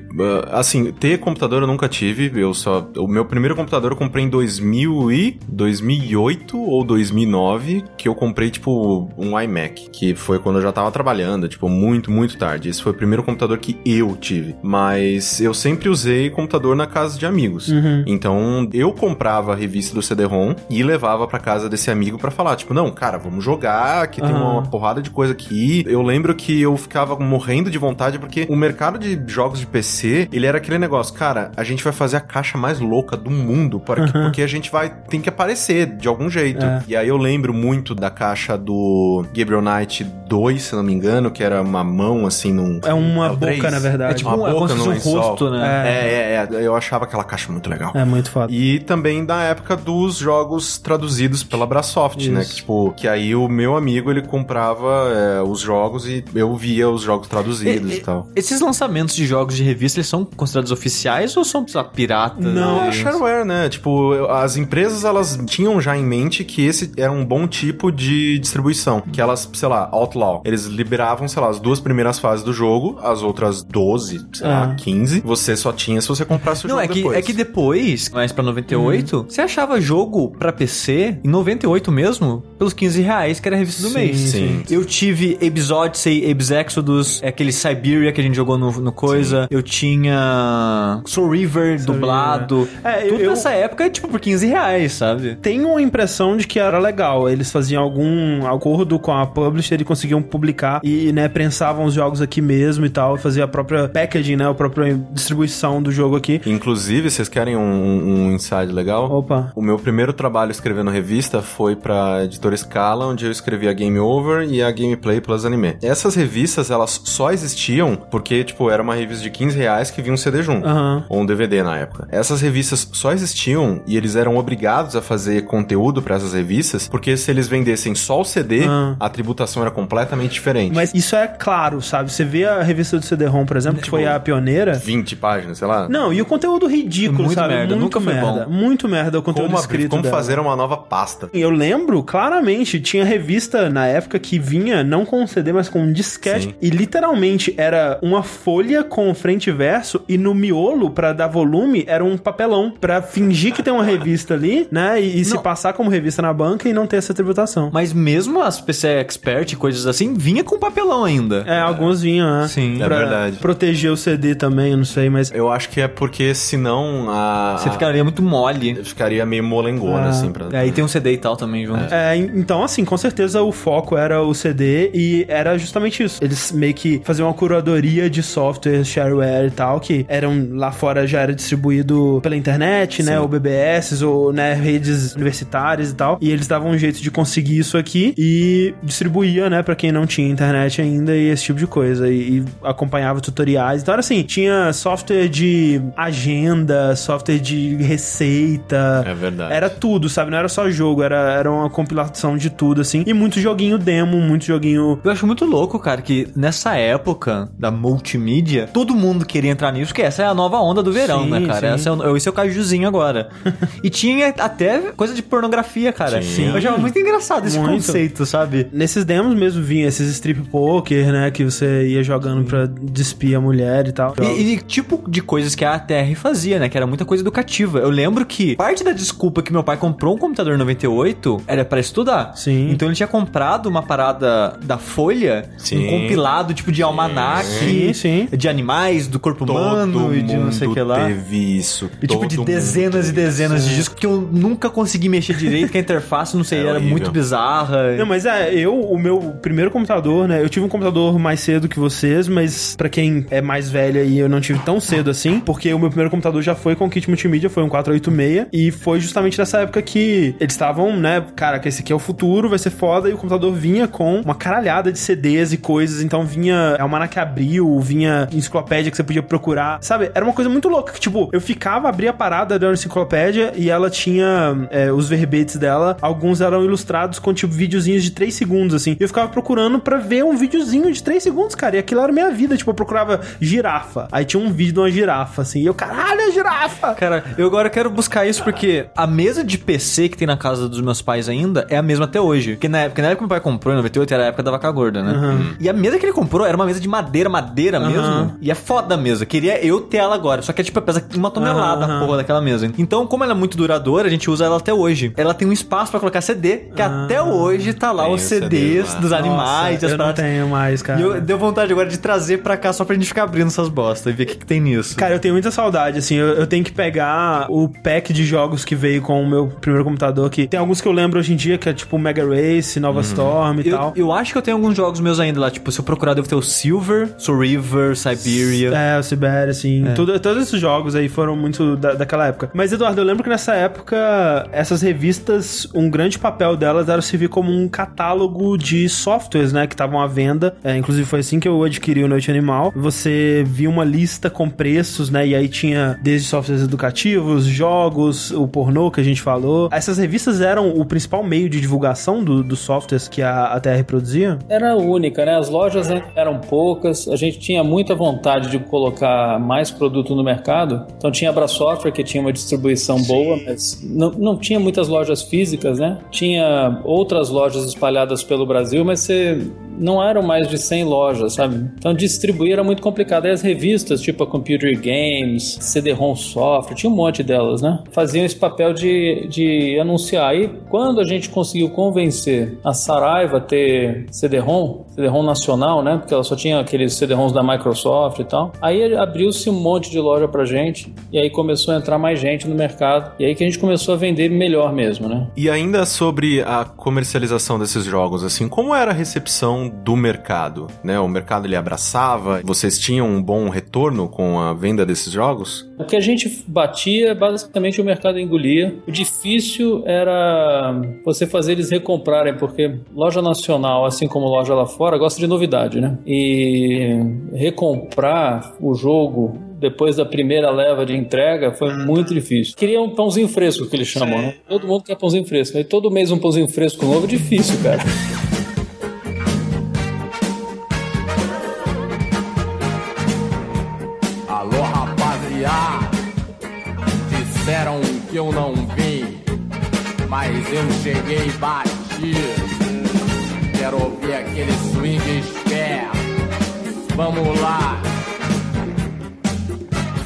ah, assim, ter computador eu nunca tive. Eu só. O meu primeiro computador eu comprei em 2000 e 2008 ou 2009, que eu comprei, tipo, um iMac. Que foi quando eu já tava trabalhando, tipo, muito, muito tarde. Esse foi o primeiro computador que eu tive. Mas eu sempre usei computador na casa de amigos. Então eu comprava a revista do CD-ROM e levava pra casa desse amigo pra falar, tipo, não, cara, vamos jogar, que tem Aham. uma porrada de coisa aqui. Eu lembro que eu ficava morrendo de vontade porque o mercado de jogos de PC, ele era aquele negócio, cara, a gente vai fazer a caixa mais louca do mundo para que- porque a gente vai tem que aparecer de algum jeito. É. E aí eu lembro muito da caixa do Gabriel Knight 2, se não me engano, que era uma mão assim num É uma o boca, três. na verdade. É tipo Uma um, é como boca no um lençol. rosto, né? É, é, é, eu achava aquela caixa muito legal. É muito foda. E também da época dos jogos traduzidos pela Brasoft, né? Que, tipo, que aí o meu amigo, ele comprava é, os jogos e eu via os jogos traduzidos e, E- tal. Esses lançamentos de jogos de revista, eles são considerados oficiais ou são, lá, piratas? Não, É shareware, né? Tipo, as empresas, elas tinham já em mente que esse era um bom tipo de distribuição. Que elas, sei lá, Outlaw, eles liberavam, sei lá, as duas primeiras fases do jogo, as outras 12, sei lá, Ah. 15, você só tinha se você comprasse o Não, jogo é que, depois. é que depois, mais pra 98, Uhum. você achava jogo pra PC, em 98 mesmo, pelos 15 reais, que era a revista do Sim, mês. sim. Eu tive Abe's Odyssey, Abe's Exodus, é aquele Siberia que a gente jogou no, no coisa. Eu tinha Soul River dublado. É, eu- Tudo eu- nessa época, é, tipo, por 15 reais, sabe? Tenho uma impressão de que era legal. Eles faziam algum acordo com a publisher e conseguiam publicar e, né, prensavam os jogos aqui mesmo e tal, fazia a própria packaging, né, a própria distribuição do jogo aqui. Inclusive, vocês querem um, um inside legal? Opa. O meu primeiro trabalho escrevendo revista foi pra editora Scala, onde eu escrevi a Game Over e a Gameplay Plus Anime. Essas revistas, elas só existiam porque, tipo, era uma revista de 15 reais que vinha um CD junto. Aham. Ou um DVD na época. Essas revistas só existiam e eles eram obrigados a fazer conteúdo pra essas revistas, porque se eles vendessem só o CD, Ah. a tributação era completamente diferente. Mas isso é claro, sabe? Você vê a revista do CD-ROM, por exemplo, que foi a pioneira. 20 páginas, sei lá. Não, e o conteúdo ridículo, Muito sabe? merda, muito nunca foi merda. bom. Muito merda o conteúdo Como, escrito como dela. Fazer uma nova pasta. Eu lembro claramente, tinha revista na época que vinha não com um CD, mas com um disquete. Sim. E literalmente era uma folha com frente e verso, e no miolo, pra dar volume, era um papelão. Pra fingir que tem uma revista ali, né? E, e se passar como revista na banca e não ter essa tributação. Mas mesmo as PC Expert e coisas assim, vinha com papelão ainda. É, alguns vinham, né? Sim. É Pra verdade. Proteger o CD também, eu não sei, mas. Eu acho que é porque senão a. Você ficaria muito mole. ficaria meio molengona, Ah. Assim. Pra... Aí tem um CD e tal também junto. É, en- então, assim, com certeza o foco era o CD e era justamente isso. Eles meio que faziam uma curadoria de software, shareware e tal, que eram lá fora já era distribuído pela internet, né? Sim. Ou BBS, ou né, redes universitárias e tal. E eles davam um jeito de conseguir isso aqui e distribuía, né, pra quem não tinha internet ainda e esse tipo de coisa. E, e acompanhava tutoriais. Então era assim, tinha software de agenda, software de receita. É verdade. Era tudo, sabe? Não era só jogo, era, era uma compilação de tudo, assim. E muito joguinho demo, muito joguinho. Eu acho muito louco, cara, que nessa época da multimídia, todo mundo queria entrar nisso, porque essa é a nova onda do verão, Sim, né, cara? sim. Essa é esse é o cajuzinho agora. e tinha até coisa de pornografia, cara. Sim. Eu achava muito engraçado esse Muito. conceito, sabe? Nesses demos mesmo vinha esses strip poker, né? Que você ia jogando pra despir a mulher e tal. E, e tipo de coisas que a ATR fazia, né? Que era muita coisa educativa. Eu lembro que parte da desculpa que meu pai comprou um computador em 98 era pra estudar. Sim. Então ele tinha comprado uma parada da Folha, Sim. um compilado tipo de almanac, Sim, sim. de animais, do corpo Todo humano e de não sei o que lá. teve isso. E tipo de dezenas e dezenas isso. de discos que eu nunca consegui mexer direito, que a interface, não sei, É era horrível. muito bizarra. Não, mas é, eu, o meu primeiro computador, né? Eu tive um computador mais cedo que vocês, mas pra quem é mais velho aí, eu não tive tão cedo assim, porque o meu primeiro computador já foi com kit multimídia, foi um 486, e foi justamente nessa época que eles estavam, né, cara, que esse aqui é o futuro, vai ser foda, e o computador vinha com uma caralhada de CDs e coisas, então vinha Almanac Abril, vinha enciclopédia que você podia procurar, sabe? Era uma coisa muito louca, que tipo, eu ficava, abria a parada da enciclopédia e ela tinha é, os verbetes dela, alguns eram ilustrados com tipo videozinhos de 3 segundos, assim, e eu ficava procurando pra ver um videozinho de 3 segundos, cara, e aquilo era minha vida, tipo, eu procurava girafa, aí tinha um vídeo de uma girafa, assim, e eu, caralho, é girafa! Cara, eu agora quero buscar isso porque a mesa de PC que tem na casa dos meus pais ainda é a mesma até hoje. Porque na época, na época que meu pai comprou, em 98, era a época da vaca gorda, né? E a mesa que ele comprou era uma mesa de madeira, madeira Aham. mesmo. E é foda a mesa. Queria eu ter ela agora. Só que é tipo, pesa uma tonelada Aham. a porra daquela mesa. Então, como ela é muito duradoura, a gente usa ela até hoje. Ela tem um espaço pra colocar CD, que até hoje tá lá Tem os CDs lá. dos animais, Nossa, as eu não tenho mais, cara. E eu deu vontade agora de trazer pra cá só pra gente ficar abrindo essas bostas e ver o que, que tem nisso. Cara, eu tenho muita saudade, assim, eu, eu tenho que pegar o pack de jogos que veio com o meu primeiro computador, que tem alguns que eu lembro hoje em dia, que é tipo Mega Race, Nova Storm e Eu, tal. eu acho que eu tenho alguns jogos meus ainda lá. Tipo, se eu procurar, devo ter o Silver, Soul River, Siberia. É, o Sibéria, assim. Tudo, todos esses jogos aí foram muito da- daquela época. Mas, Eduardo, eu lembro que nessa época, essas revistas, um grande papel delas era servir como um catálogo de softwares, né? Que estavam à venda. É, inclusive, foi assim que eu adquiri o Noite Animal. Você via uma lista com preços, né? E aí tinha desde softwares educativos, jogos, o pornô que a gente falou. Essas revistas eram o principal meio de divulgação do- dos softwares que a, a TR produzia? Era única, né? As lojas eram poucas, a gente tinha muita vontade de colocar mais produto no mercado. Então tinha a Abra Software, que tinha uma distribuição boa, mas não, não tinha muitas lojas físicas, né? Tinha outras lojas espalhadas pelo Brasil, mas você não eram mais de 100 lojas, sabe? Então distribuir era muito complicado. Aí as revistas, tipo a Computer Games, CD-ROM Software, tinha um monte delas, né? Faziam esse papel de, de anunciar. E quando a gente conseguiu convencer a Saraiva a ter CD-ROM, CD-ROM nacional, né? Porque ela só tinha aqueles CD-ROMs da Microsoft e tal. Aí abriu-se um monte de loja pra gente e aí começou a entrar mais gente no mercado. E aí que a gente começou a vender melhor mesmo, né? E ainda sobre a comercialização desses jogos, assim, como era a recepção do mercado? Né? O mercado ele abraçava? Vocês tinham um bom retorno com a venda desses jogos? O que a gente batia, basicamente o mercado engolia. O difícil era você fazer eles recomprarem, porque loja nacional, assim como loja lá fora, gosta de novidade, né? E recomprar o jogo depois da primeira leva de entrega foi muito difícil. Queria um pãozinho fresco, que eles chamam, né? Todo mundo quer pãozinho fresco. Aí todo mês um pãozinho fresco novo é difícil, cara. Eu não vim. mas eu cheguei batido. Quero ouvir aquele swing esperto. Vamos lá.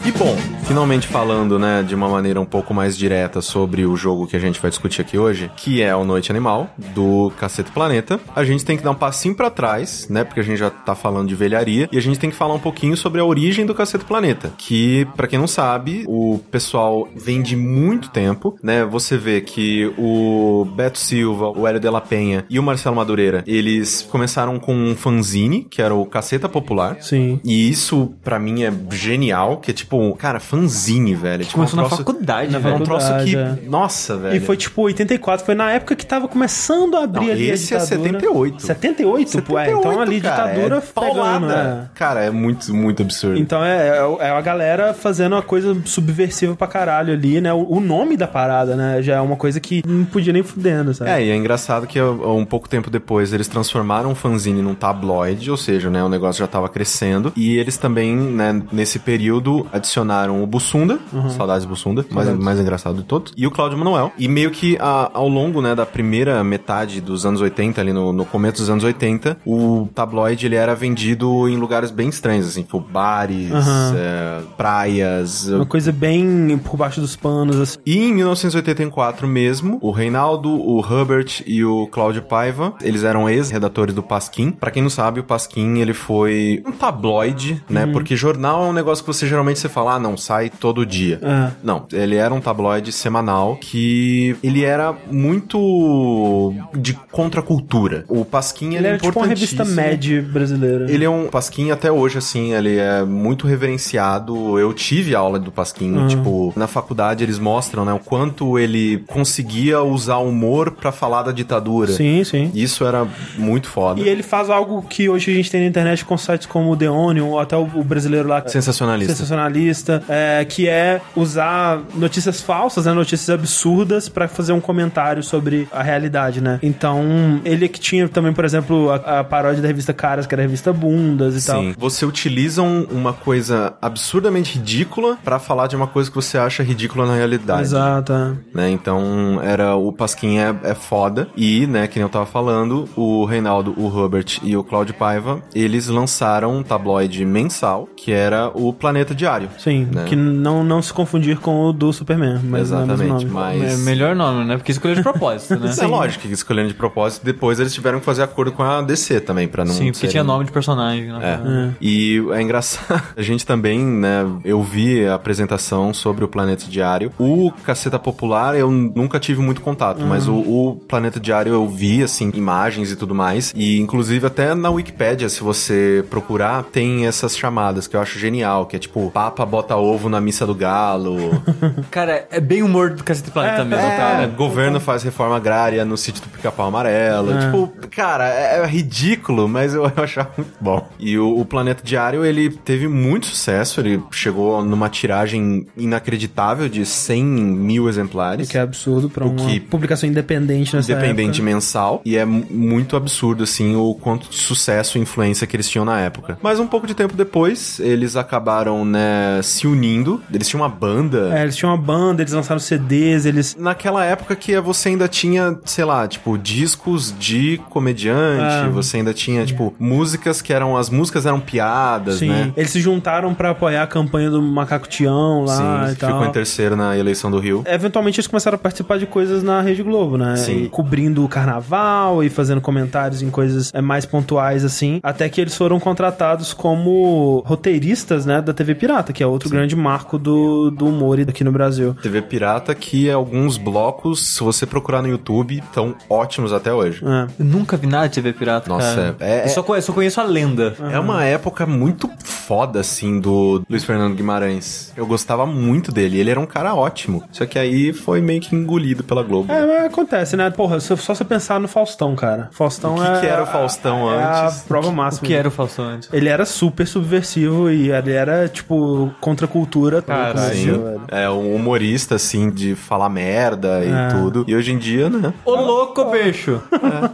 E bom, finalmente falando, né, de uma maneira um pouco mais direta sobre o jogo que a gente vai discutir aqui hoje, que é o Noite Animal, do Cacete Planeta, a gente tem que dar um passinho para trás, né, porque a gente já tá falando de velharia, e a gente tem que falar um pouquinho sobre a origem do Cacete Planeta, que, para quem não sabe, o pessoal vem de muito tempo, né, você vê que o Beto Silva, o Hélio de la Penha e o Marcelo Madureira, eles começaram com um fanzine, que era o Caceta Popular, Sim. e isso, para mim, é genial, que é tipo, cara, fanzine, velho. Tipo, Começou um na troço- faculdade, na É velho. um troço que. é. Nossa, velho. E foi tipo 84, foi na época que tava começando a abrir Não, ali esse é a ditadura. 78. 78? Pô, é, então ali cara, ditadura é pegando, paulada. é. Cara, é muito, muito absurdo. Então é, é, é a galera fazendo uma coisa subversiva pra caralho ali, né? O, o nome da parada, né? Já é uma coisa que não podia nem fudendo, sabe? É, e é engraçado que um pouco tempo depois eles transformaram o fanzine num tabloide, ou seja, né, o negócio já tava crescendo. E eles também, né, nesse período, adicionaram o Bussunda, saudades Bussunda, mais, mais engraçado de todos, e o Cláudio Manuel. E meio que a- ao longo, né, da primeira metade dos anos 80, ali no, no começo dos anos 80, o tabloide ele era vendido em lugares bem estranhos, assim, tipo bares, Aham. é, praias, Uma coisa bem por baixo dos panos, assim. e em 1984 mesmo, o Reinaldo, o Herbert e o Cláudio Paiva, eles eram ex-redatores do Pasquim. Pra quem não sabe, o Pasquim, ele foi um tabloide, né? Porque jornal é um negócio que você geralmente você fala, ah, não, sai todo dia. É. Não, ele era um tabloide semanal que ele era muito de contracultura. O Pasquim, ele, é era tipo uma revista. Mad brasileira. Ele é um Pasquim até hoje, assim, ele é muito reverenciado. Eu tive aula do Pasquim, Uhum. tipo, na faculdade eles mostram, né, o quanto ele conseguia usar humor pra falar da ditadura. Sim, sim. Isso era muito foda. E ele faz algo que hoje a gente tem na internet com sites como o The Onion, ou até o, o brasileiro lá. Sensacionalista. Sensacionalista, é, que é usar notícias falsas, né, notícias absurdas pra fazer um comentário sobre a realidade, né? Então, ele que tinha também, por exemplo, a, a paródia da revista Caras, que era a revista Bundas e tal. Sim, você utiliza um- uma coisa absurdamente ridícula pra falar de uma coisa que você acha ridícula na realidade. Exato. é. né? Então, era o Pasquim é, é foda. E, né, que nem eu tava falando, o Reinaldo, o Robert e o Cláudio Paiva, eles lançaram um tabloide mensal, que era o Planeta Diário. Sim, Né? Que não, não se confundir com o do Superman. Mas não é o mesmo Exatamente, nome. mas... É melhor nome, né? Porque escolheu de propósito, né? É lógico que escolhendo de propósito, depois eles tiveram que fazer acordo com a DC também, pra não Sim, porque serem- tinha nome de personagem. Né? É. E é engraçado. A gente também, né? Eu vi a apresentação sobre o Planeta Diário. O Caceta Popular eu nunca tive muito contato, mas o, o Planeta Diário eu vi, assim, imagens e tudo mais. E inclusive até na Wikipédia, se você procurar, tem essas chamadas que eu acho genial, que é tipo, Papa bota ovo na missa do galo. Cara, é bem humor do Cacete Planeta mesmo, É, cara. governo faz reforma agrária no sítio do Pica-Pau Amarelo. Tipo, cara, é, é ridículo, mas eu, eu achava muito bom. E o, o Planeta Diário, ele teve muito sucesso. Ele chegou numa tiragem inacreditável de 100 mil exemplares. Que é absurdo pra O uma que- publicação independente nessa Independente época. mensal. E é mu- muito absurdo, assim, o quanto de sucesso e influência que eles tinham na época. Mas um pouco de tempo depois, eles acabaram, né, se unindo. Eles tinham uma banda. É, eles tinham uma banda, eles lançaram CDs, eles... naquela época que você ainda tinha, sei lá, tipo, discos de comediante, Ah. você ainda tinha, tipo, músicas que eram. As músicas eram piadas, Sim, né? eles se juntaram pra apoiar a campanha do Macaco Tião lá Sim, e tal. ficou em terceiro na eleição do Rio. Eventualmente eles começaram a participar de coisas na Rede Globo, né? Sim. E cobrindo o carnaval e fazendo comentários em coisas é, mais pontuais, assim. Até que eles foram contratados como roteiristas, né? Da TV Pirata, que é outro grande marco do, do humor aqui no Brasil. TV Pirata, que alguns blocos, se você procurar no YouTube, estão ótimos até hoje. É. Eu nunca vi nada de TV Pirata, Nossa, cara. é- é- Eu só, conheço, só conheço a lenda. É uma época muito foda, assim, do Luiz Fernando Guimarães. Eu gostava muito dele. Ele era um cara ótimo. Só que aí foi meio que engolido pela Globo. É, mas acontece, né? Porra, só só você pensar no Faustão, cara. Faustão O que é. que era o Faustão é antes? a prova O máxima. que era o Faustão antes? Ele era super subversivo e ele era, tipo, contra a cultura. Caralho. toda, Sim, velho. é um humorista, assim, de falar merda e É. tudo. E hoje em dia, né? Ô louco, bicho!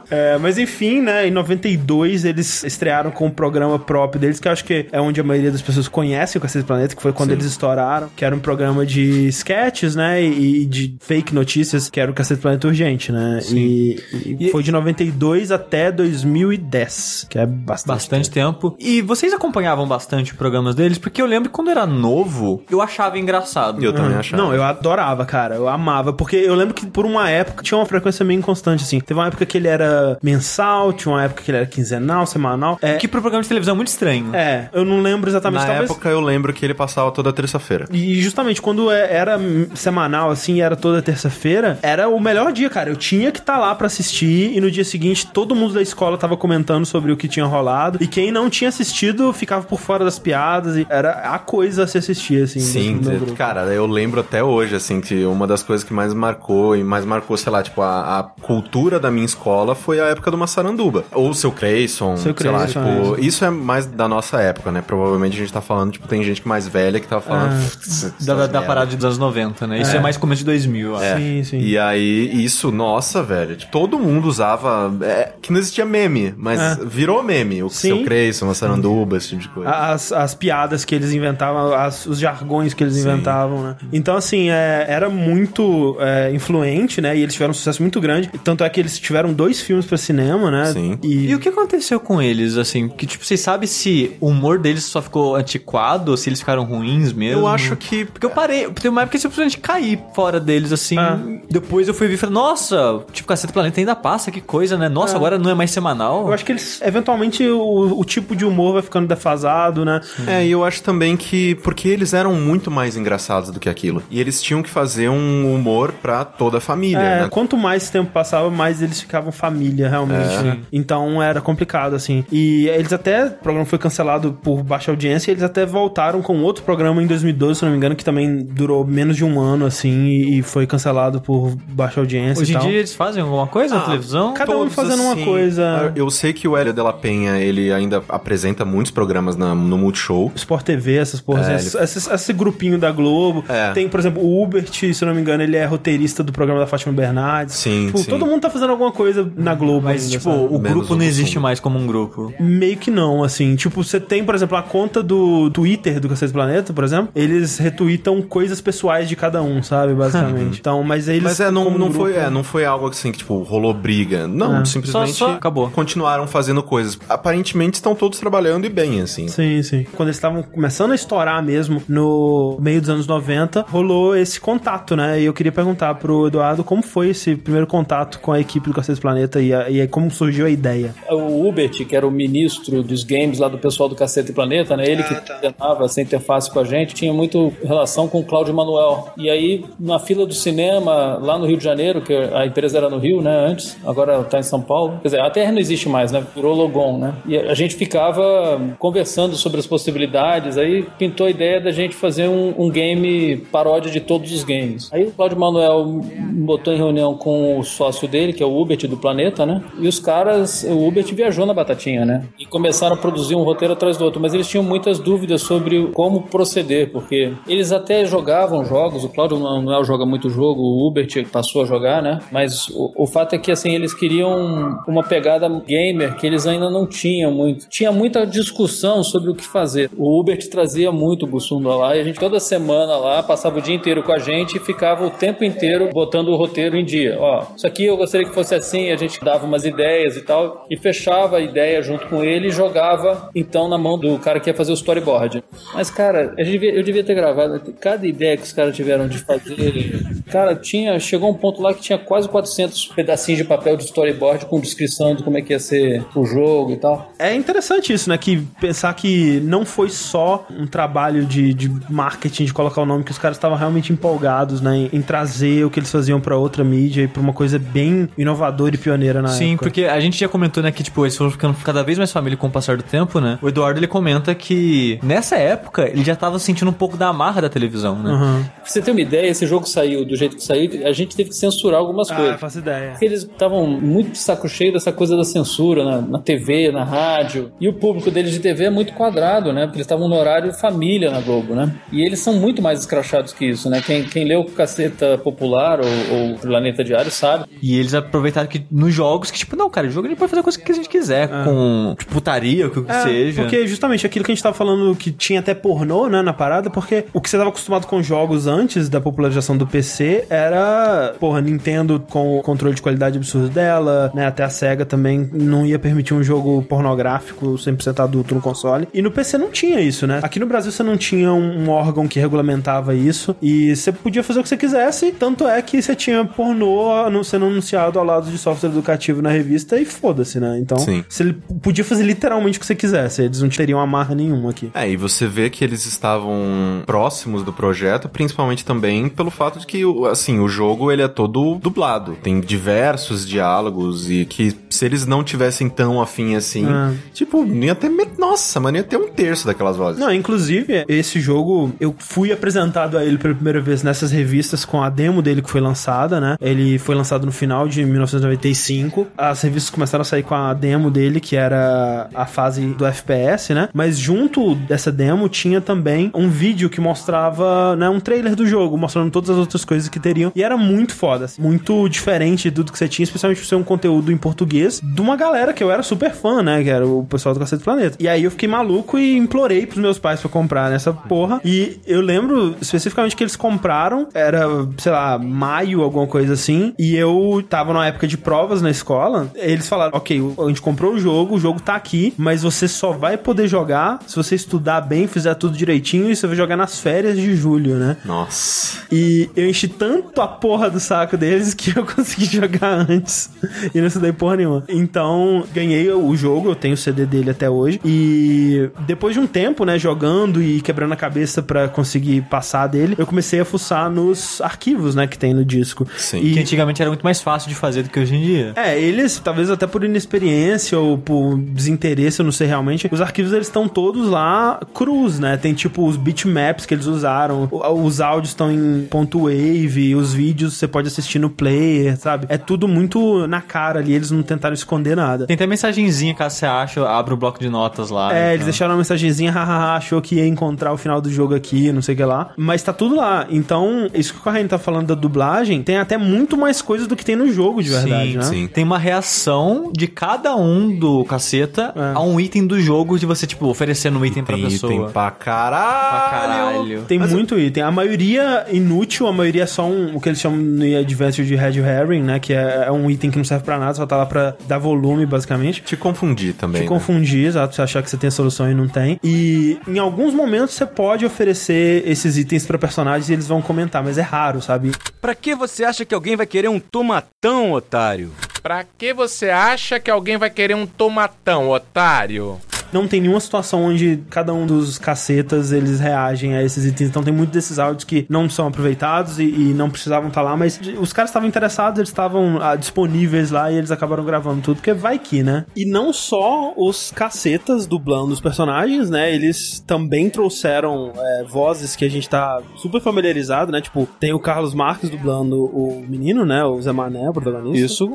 É, mas enfim, né, em 92 eles estrearam com um programa próprio deles, que eu acho que é onde a maioria das pessoas conhece o Cacete Planeta, que foi quando Sim. eles estouraram, que era um programa de sketches, né? E, de fake notícias, que era o Cacete Planeta Urgente, né? E, e E- foi de 92 até 2010, que é bastante. Bastante tempo. E vocês acompanhavam bastante programas deles? Porque eu lembro que quando eu era novo, eu achava engraçado. Eu também Ah, achava. Não, eu adorava, cara. Eu amava. Porque eu lembro que por uma época tinha uma frequência meio inconstante, assim. Teve uma época que ele era mensal, tinha uma época que ele era quinzenal, semanal. É, Que pro programa de televisão é muito estranho. é eu não lembro exatamente. Na talvez... época eu lembro que ele passava toda terça-feira. E justamente quando é- era semanal, assim, era toda terça-feira, era o melhor dia, cara. Eu tinha que estar lá pra assistir e no dia seguinte todo mundo da escola tava comentando sobre o que tinha rolado. E quem não tinha assistido ficava por fora das piadas e era a coisa a se assistir, assim. Sim, no meu grupo. cara, eu lembro até hoje, assim, que uma das coisas que mais marcou e mais marcou, sei lá, tipo, a, a cultura da minha escola foi a época do Massaranduba. Ou o seu Creyson, Seu sei lá, Creyson, tipo, isso é mais da nossa época, né? Provavelmente a gente tá falando, tipo, tem gente mais velha que tá falando. Ah. "Putz, essas Da, da, da merda." parada dos anos 90, né? Isso é, mais começo de 2000, eu acho. É. Sim, sim. E aí, isso, nossa, velho. tipo, todo mundo usava. é, que não existia meme, mas É. virou meme. O Sim. seu Creyson, Massaranduba, esse tipo de coisa. As, as piadas que eles inventavam, as- os jargões que eles inventavam, né? Então, assim, é, era muito é, influente, né? E eles tiveram um sucesso muito grande. Tanto é que eles tiveram dois filmes pra cinema, né? Sim. E, E o que aconteceu com eles, assim? Que, tipo, vocês sabem se o humor deles só ficou antiquado ou se eles ficaram ruins mesmo? Eu acho que. Porque eu parei, tem uma época que eu simplesmente caí fora deles, assim. Ah. Depois eu fui ver e falei, nossa, tipo, Cacete Planeta ainda passa, que coisa, né? Nossa, agora não é mais semanal. eu acho que eles, eventualmente, o, o tipo de humor vai ficando defasado, né? É, e eu acho também que. Porque eles eram muito mais engraçados do que aquilo. E eles tinham que fazer um humor pra toda a família, É, né? quanto mais tempo passava, mais eles ficavam família, realmente. É. né? Então era complicado, assim. E eles até, o programa foi cancelado por baixa audiência, e eles até voltaram com outro programa em 2012, se não me engano, que também durou menos de um ano, assim, e e foi cancelado por baixa audiência Hoje em dia eles fazem alguma coisa na Ah, televisão? cada um fazendo uma assim, coisa. Eu sei que o Hélio de la Penha, ele ainda apresenta muitos programas na- no Multishow. Sport TV, essas porras, É, esse, esse- esse grupinho da Globo. É. Tem, por exemplo, o Hubert, se eu não me engano, ele é roteirista do programa da Fátima Bernardes. Sim, Tipo, sim. todo mundo tá fazendo alguma coisa na Globo. Mas, ainda, tipo, sabe? o Menos grupo não existe mais como um grupo. Meio que não, assim. Tipo, você tem, por exemplo, a conta do Twitter do Cacete Planeta, por exemplo. Eles retweetam coisas pessoais de cada um, sabe? Basicamente. então, mas eles. Mas é, não, não, grupo- foi, é, não foi algo assim que, tipo, rolou briga. Não, É. simplesmente Só- só acabou. continuaram fazendo coisas. Aparentemente estão todos trabalhando e bem, assim. Sim, sim. Quando eles estavam começando a estourar mesmo, no meio dos anos 90, rolou esse contato, né? E eu queria perguntar pro Eduardo como foi esse primeiro contato com a equipe do Cacete Planeta e, a- e como surgiu a ideia. O Hubert, que era o ministro dos games lá do pessoal do Cacete Planeta, né? Ele que coordenava essa interface com a gente, tinha muito relação com o Cláudio Manuel. E aí, na fila do cinema, lá no Rio de Janeiro, que a empresa era no Rio, né? Antes, agora tá em São Paulo. Quer dizer, a Terra não existe mais, né? Virou Logon, né? E a gente ficava conversando sobre as possibilidades. Aí pintou a ideia da gente fazer um, um game paródia de todos os games. Aí o Cláudio Manuel botou em reunião com o sócio dele, que é o Hubert do Planeta, né? E os caras, o Hubert viajou na Batatinha, né? E começaram a produzir um roteiro atrás do outro. Mas eles tinham muitas dúvidas sobre como proceder, porque eles até jogavam jogos. O Cláudio Manuel joga muito jogo, o Hubert passou a jogar, né? Mas o, o fato é que, assim, eles queriam uma pegada gamer que eles ainda não tinham muito. Tinha muita discussão sobre o que fazer. O Hubert trazia muito o Bussunda lá e a gente toda semana lá passava o dia inteiro com a gente e ficava o tempo inteiro botando o roteiro em dia. Ó, isso aqui eu gostaria que fosse assim, a gente dava umas ideias e tal e fechava a ideia junto com ele e jogava então na mão do cara que ia fazer o storyboard. Mas cara, gente devia- eu devia ter gravado cada ideia que os caras tiveram de fazer. Cara, tinha chegou um ponto lá que tinha quase 400 pedacinhos de papel de storyboard com descrição de como é que ia ser o jogo e tal. É interessante isso, né? Que pensar que não foi só um trabalho de, de marketing, de colocar o nome, que os caras estavam realmente empolgados, né? Em, em trazer o que eles faziam pra outra mídia e pra uma coisa bem inovadora e pioneira na Sim, época. porque a gente já comentou, né, que, tipo, eles foram ficando cada vez mais família com o passar do tempo, né? O Eduardo, ele comenta que nessa época ele já tava sentindo um pouco da amarra da televisão, né? Uhum. Pra você ter uma ideia, esse jogo saiu do jeito que saiu, a gente teve que censurar algumas Ah, coisas. faço ideia. Porque eles estavam muito de saco cheio dessa coisa da censura na, na TV, na rádio. E o público deles de TV é muito quadrado, né? Porque eles estavam no horário família na Globo, né? E eles são muito mais escrachados que isso, né? Quem, quem leu Caceta Popular ou, ou Planeta Diário sabe. E eles aproveitaram que nos jogos, que tipo, não, cara, o jogo a gente pode fazer coisa que a gente quiser, com tipo, putaria, o que É, seja. Porque justamente aquilo que a gente tava falando que tinha até pornô, né, na parada, porque o que você tava acostumado com jogos antes da popularização do PC era, porra, Nintendo com o controle de qualidade absurdo dela, né, até a SEGA também não ia permitir um jogo pornográfico 100% adulto no console. E no PC não tinha isso, né? Aqui no Brasil você não tinha um órgão que regulamentava isso e você podia fazer o que você quisesse, tanto é que você tinha pornô sendo anunciado ao lado de software educativo na revista e foda-se, né? Então, Sim. você podia fazer literalmente o que você quisesse, eles não teriam amarra nenhuma aqui. É, e você vê que eles estavam próximos do projeto, principalmente também pelo fato de que, assim, o jogo ele é todo dublado. Tem diversos diálogos e que se eles não tivessem tão afim assim, Ah. tipo, não ia ter. Nossa, mano, ia ter um terço daquelas vozes. Não, inclusive, esse jogo, eu fui apresentado a ele pela primeira vez nessas revistas com a demo dele que foi lançada, né? Ele foi lançado no final de 1995. As revistas começaram a sair com a demo dele, que era a fase do FPS, né? Mas junto dessa demo tinha também um vídeo que mostrava, né, um trailer do jogo, mostrando todas as outras coisas que teriam. E era muito foda, assim, muito diferente de tudo que você tinha, especialmente por ser um conteúdo em português de uma galera que eu era super fã, né? Que era o pessoal do Cacete Planeta. E aí eu fiquei maluco e implorei pros meus pais pra comprar nessa porra. E eu lembro especificamente que eles compraram, era, sei lá, maio, alguma coisa assim. E eu tava numa época de provas na escola. Eles falaram: ok, a gente comprou o jogo, o jogo tá aqui, mas você só vai poder jogar se você estudar bem, fizer tudo direitinho e você vai jogar nas férias de julho, né? Nossa. E eu enchi tanto a porra do saco deles que eu consegui jogar antes. E não estudei porra nenhuma. Então, ganhei o jogo, eu tenho o CD dele até hoje. E depois de um tempo, né, jogando e quebrando a cabeça pra conseguir passar dele, eu comecei a fuçar nos arquivos, né, que tem no disco. Sim. E Que antigamente era muito mais fácil de fazer do que hoje em dia. é, eles, talvez até por inexperiência ou por desinteresse, eu não sei realmente, os arquivos eles estão todos lá cruz, né? Tem tipo os bitmaps que eles usaram, os áudios estão em ponto .wave, os vídeos você pode assistir no player, sabe? É tudo muito na cara ali, eles não tentaram esconder nada. Tem até mensagenzinha, caso você acha, abre o bloco de notas lá. É, então. eles deixaram uma mensagenzinha, hahaha, achou que ia encontrar o final do jogo aqui, não sei o que lá. Mas tá tudo lá. Então, isso que o Corrêa tá falando da dublagem, tem até muito mais coisas do que tem no jogo, de verdade, sim, né? sim. Tem uma reação de cada um do caceta É. a um item do jogo de você, tipo, oferecendo um item pra Tem pessoa. item pra caralho. Pra caralho. Tem muito item. A maioria inútil, a maioria é só um, o que eles chamam no Advanced de Red Herring, né? Que é, é um item que não serve pra nada, só tá lá pra dar volume, basicamente. Te confundir também. Te né? confundir, exato, você achar que você tem a solução e não tem. E em alguns momentos você pode oferecer esses itens pra personagens e eles vão comentar, mas é raro, sabe? Pra que você acha que alguém vai querer um tomatão, otário? Pra que você acha que alguém vai querer um tomatão, otário? Não tem nenhuma situação onde cada um dos cacetas eles reagem a esses itens. Então tem muitos desses áudios que não são aproveitados e, e não precisavam estar lá, mas os caras estavam interessados, eles estavam ah, disponíveis lá e eles acabaram gravando tudo, porque vai que, né? E não só os cacetas dublando os personagens, né? Eles também trouxeram é, vozes que a gente tá super familiarizado, né? Tipo, tem o Carlos Marques dublando o menino, né? O Zé Mané, o protagonista. Isso.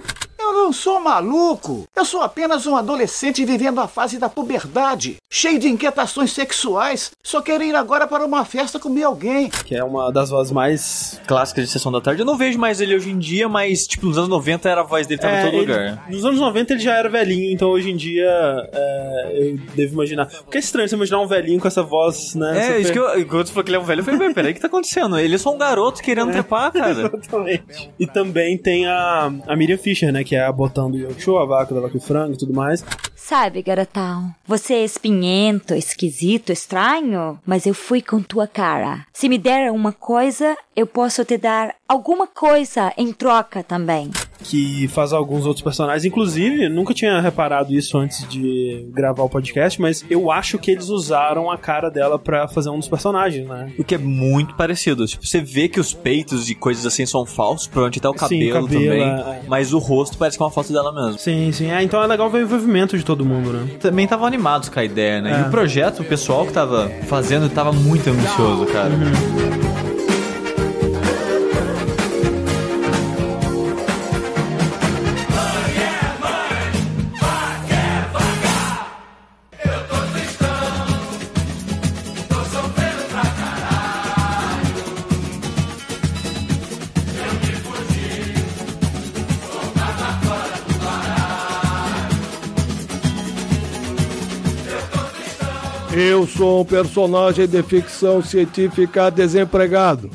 Eu não sou maluco. Eu sou apenas um adolescente vivendo a fase da puberdade, cheio de inquietações sexuais. Só quero ir agora para uma festa comer alguém. Que é uma das vozes mais Clássica de Sessão da Tarde. Eu não vejo mais ele hoje em dia, mas, tipo, nos anos 90 era a voz dele tava em todo É, ele- lugar. Nos anos 90 ele já era velhinho, então hoje em dia é, eu devo imaginar. Porque é estranho você imaginar um velhinho com essa voz, né? É, super- isso que eu, enquanto você falou que ele é um velho, eu falei, "Mas peraí, o que tá acontecendo? Ele é só um garoto querendo trepar, cara. Exatamente. E também tem a, a Miriam Fisher, né? Que é a botão do Yoshu, a vaca da vaca e frango e tudo mais. Sabe, garotão, você é espinhento, esquisito, estranho, mas eu fui com tua cara. Se me der uma coisa, eu posso te dar alguma coisa em troca também. Que faz alguns outros personagens. Inclusive, nunca tinha reparado isso antes de gravar o podcast, mas eu acho que eles usaram a cara dela pra fazer um dos personagens, né? O que é muito parecido. Tipo, você vê que os peitos e coisas assim são falsos, provavelmente até o Sim, cabelo, cabelo, também. é. Mas o rosto parece que é uma foto dela mesmo. Sim, sim. Ah, então é legal ver o envolvimento de todo mundo, né? Também estavam animados com a ideia, né? É. E o projeto, o pessoal que tava fazendo, tava muito ambicioso, cara. Eu sou um personagem de ficção científica desempregado.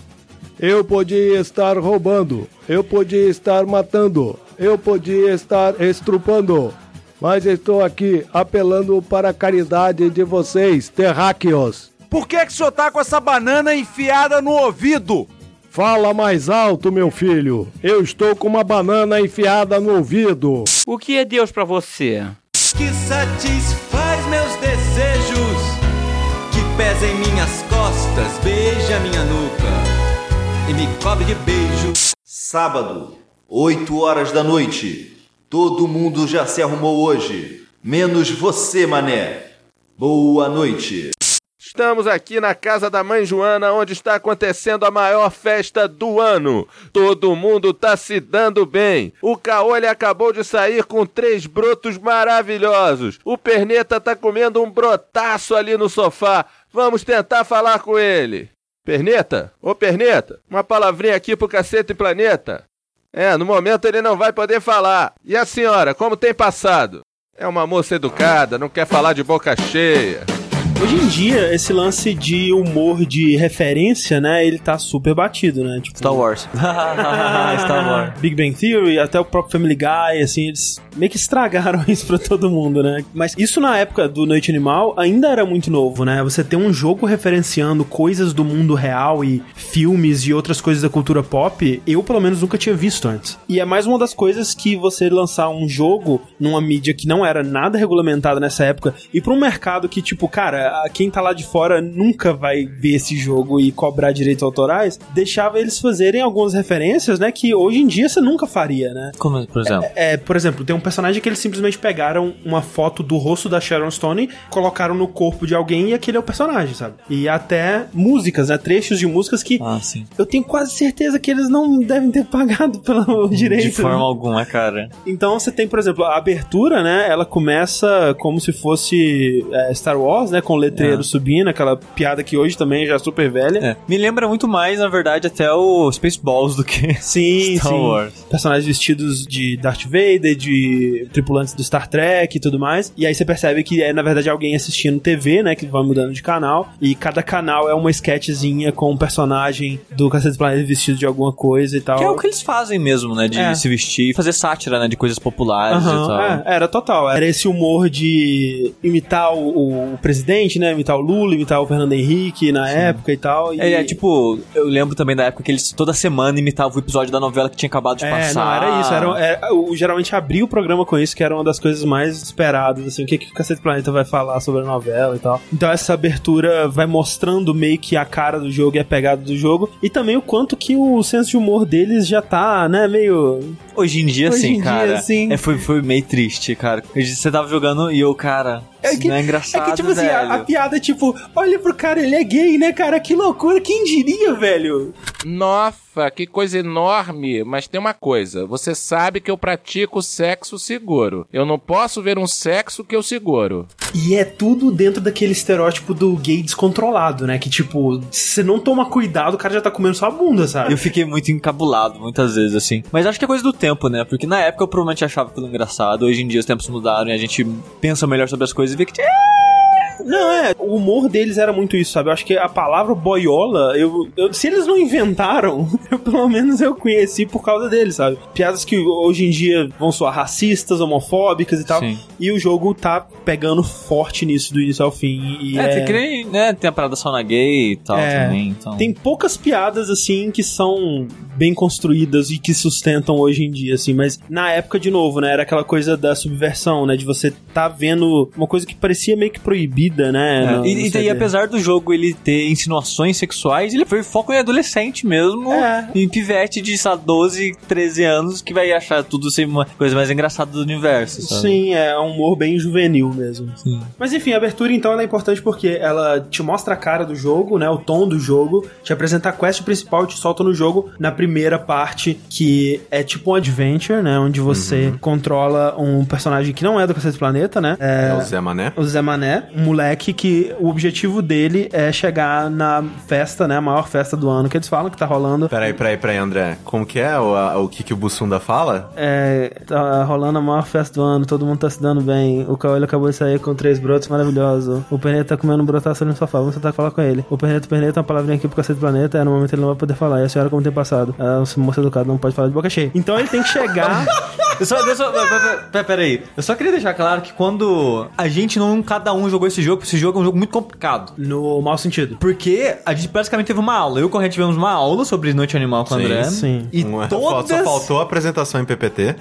Eu podia estar roubando, eu podia estar matando, eu podia estar estrupando, mas estou aqui apelando para a caridade de vocês, terráqueos. Por que que o senhor tá com essa banana enfiada no ouvido? Fala mais alto, meu filho. Eu estou com uma banana enfiada no ouvido. O que é Deus pra você? que satisfaz desejos, pesa em minhas costas, beija minha nuca e me cobre de beijos. Sábado, 8 horas da noite. Todo mundo já se arrumou hoje, menos você, mané. Boa noite. Estamos aqui na casa da mãe Joana, onde está acontecendo a maior festa do ano. Todo mundo tá se dando bem. O Caolho acabou de sair com três brotos maravilhosos. O Perneta tá comendo um brotaço ali no sofá. Vamos tentar falar com ele. Perneta? Ô Perneta, uma palavrinha aqui pro cacete planeta. É, no momento ele não vai poder falar. E a senhora, como tem passado? É uma moça educada, não quer falar de boca cheia. Hoje em dia, esse lance de humor de referência, né, ele tá super batido, né? Tipo, Star Wars. Star Wars. Big Bang Theory, até o próprio Family Guy, assim, eles meio que estragaram isso pra todo mundo, né? Mas isso na época do Noite Animal ainda era muito novo, né? Você ter um jogo referenciando coisas do mundo real e filmes e outras coisas da cultura pop, eu pelo menos nunca tinha visto antes. E é mais uma das coisas que você lançar um jogo numa mídia que não era nada regulamentada nessa época e pra um mercado que, tipo, cara, quem tá lá de fora nunca vai ver esse jogo e cobrar direitos autorais, deixava eles fazerem algumas referências, né, que hoje em dia você nunca faria, né? Como, por exemplo? É, é, por exemplo, tem um personagem que eles simplesmente pegaram uma foto do rosto da Sharon Stone, colocaram no corpo de alguém e aquele é o personagem, sabe? E até músicas, né? Trechos de músicas que Ah, sim. eu tenho quase certeza que eles não devem ter pagado pelo direito. De forma né? alguma, cara. Então você tem, por exemplo, a abertura, né? Ela começa como se fosse é, Star Wars, né? Com o letreiro É. subindo, aquela piada que hoje também já é super velha. É. Me lembra muito mais, na verdade, até o Spaceballs do que Sim, Star sim. Wars. Personagens vestidos de Darth Vader, de tripulantes do Star Trek e tudo mais. E aí você percebe que é, na verdade, alguém assistindo TV, né? Que vai mudando de canal. E cada canal é uma sketchzinha com um personagem do Cacete Planeta vestido de alguma coisa e tal. Que é o que eles fazem mesmo, né? De É. se vestir e fazer sátira, né? De coisas populares e Aham, tal. é, era total. Era esse humor de imitar o, o presidente, né? Imitar o Lula, imitar o Fernando Henrique na época e tal. E... É, é, tipo, eu lembro também da época que eles toda semana imitavam o episódio da novela que tinha acabado de É, passar. não, era isso. Era, era- eu geralmente abria o programa com isso, que era uma das coisas mais esperadas, assim, o que, que o Cacete Planeta vai falar sobre a novela e tal. Então essa abertura vai mostrando meio que a cara do jogo e a pegada do jogo, e também o quanto que o senso de humor deles já tá, né, meio... Hoje em dia, Hoje sim, em dia, cara. sim. É, foi, foi meio triste, cara. Você tava jogando e eu, cara. Isso não é engraçado. É que, tipo assim, a, velho. a piada é tipo, olha pro cara, ele é gay, né, cara? Que loucura, quem diria, velho? Nossa, que coisa enorme. Mas tem uma coisa: você sabe que eu pratico sexo seguro. Eu não posso ver um sexo que eu seguro. E é tudo dentro daquele estereótipo do gay descontrolado, né? Que, tipo, se você não toma cuidado, o cara já tá comendo sua bunda, sabe? Eu fiquei muito encabulado muitas vezes, assim. Mas acho que é coisa do tempo, né? Porque na época eu provavelmente achava aquilo engraçado. Hoje em dia os tempos mudaram e a gente pensa melhor sobre as coisas e vê que. Não, é, o humor deles era muito isso, sabe? Eu acho que a palavra boiola, eu, eu- se eles não inventaram, eu, pelo menos eu conheci por causa deles, sabe? Piadas que hoje em dia vão soar racistas, homofóbicas e tal. Sim. E o jogo tá pegando forte nisso do início ao fim. E É, é, tem que nem, né? Tem a parada sauna gay e tal É, também. Então... Tem poucas piadas, assim, que são bem construídas e que sustentam hoje em dia, assim, mas na época, de novo, né, era aquela coisa da subversão, né, de você tá vendo uma coisa que parecia meio que proibida, né? É, no- e, e, e apesar do jogo ele ter insinuações sexuais, ele foi foco em adolescente mesmo. É. Em pivete de lá, 12, 13 anos que vai achar tudo ser uma coisa mais engraçada do universo. Sabe? Sim, é um humor bem juvenil mesmo. Mas enfim, a abertura então ela é importante porque ela te mostra a cara do jogo, né? O tom do jogo, te apresenta a quest principal e te solta no jogo na primeira parte que é tipo um adventure, né? Onde você controla um personagem que não é do Cacete Planeta, né? É o Zé Mané. O Zé Mané, um moleque que o objetivo dele é chegar na festa, né? A maior festa do ano que eles falam que tá rolando. Peraí, peraí, peraí, André. Como que é o, a- o que, que o Bussunda fala? É, tá rolando a maior festa do ano, todo mundo tá se dando bem. O Caolho acabou de sair com três brotos maravilhosos. O Perneta tá comendo um brotaço ali no sofá, vamos tentar falar com ele. O Perneta, Perneta, uma palavrinha aqui pro cacete do planeta, é, no momento ele não vai poder falar. E a senhora, como tem passado? A moça educada não pode falar de boca cheia. Então ele tem que chegar. Eu só, eu só, pera, pera aí. Eu só queria deixar claro que quando a gente não, cada um jogou esse jogo, esse jogo é um jogo muito complicado. No mau sentido. Porque a gente basicamente teve uma aula. Eu e o Corrente tivemos uma aula sobre Noite Animal com o André. sim. E Uma- todas... Só faltou a apresentação em PPT.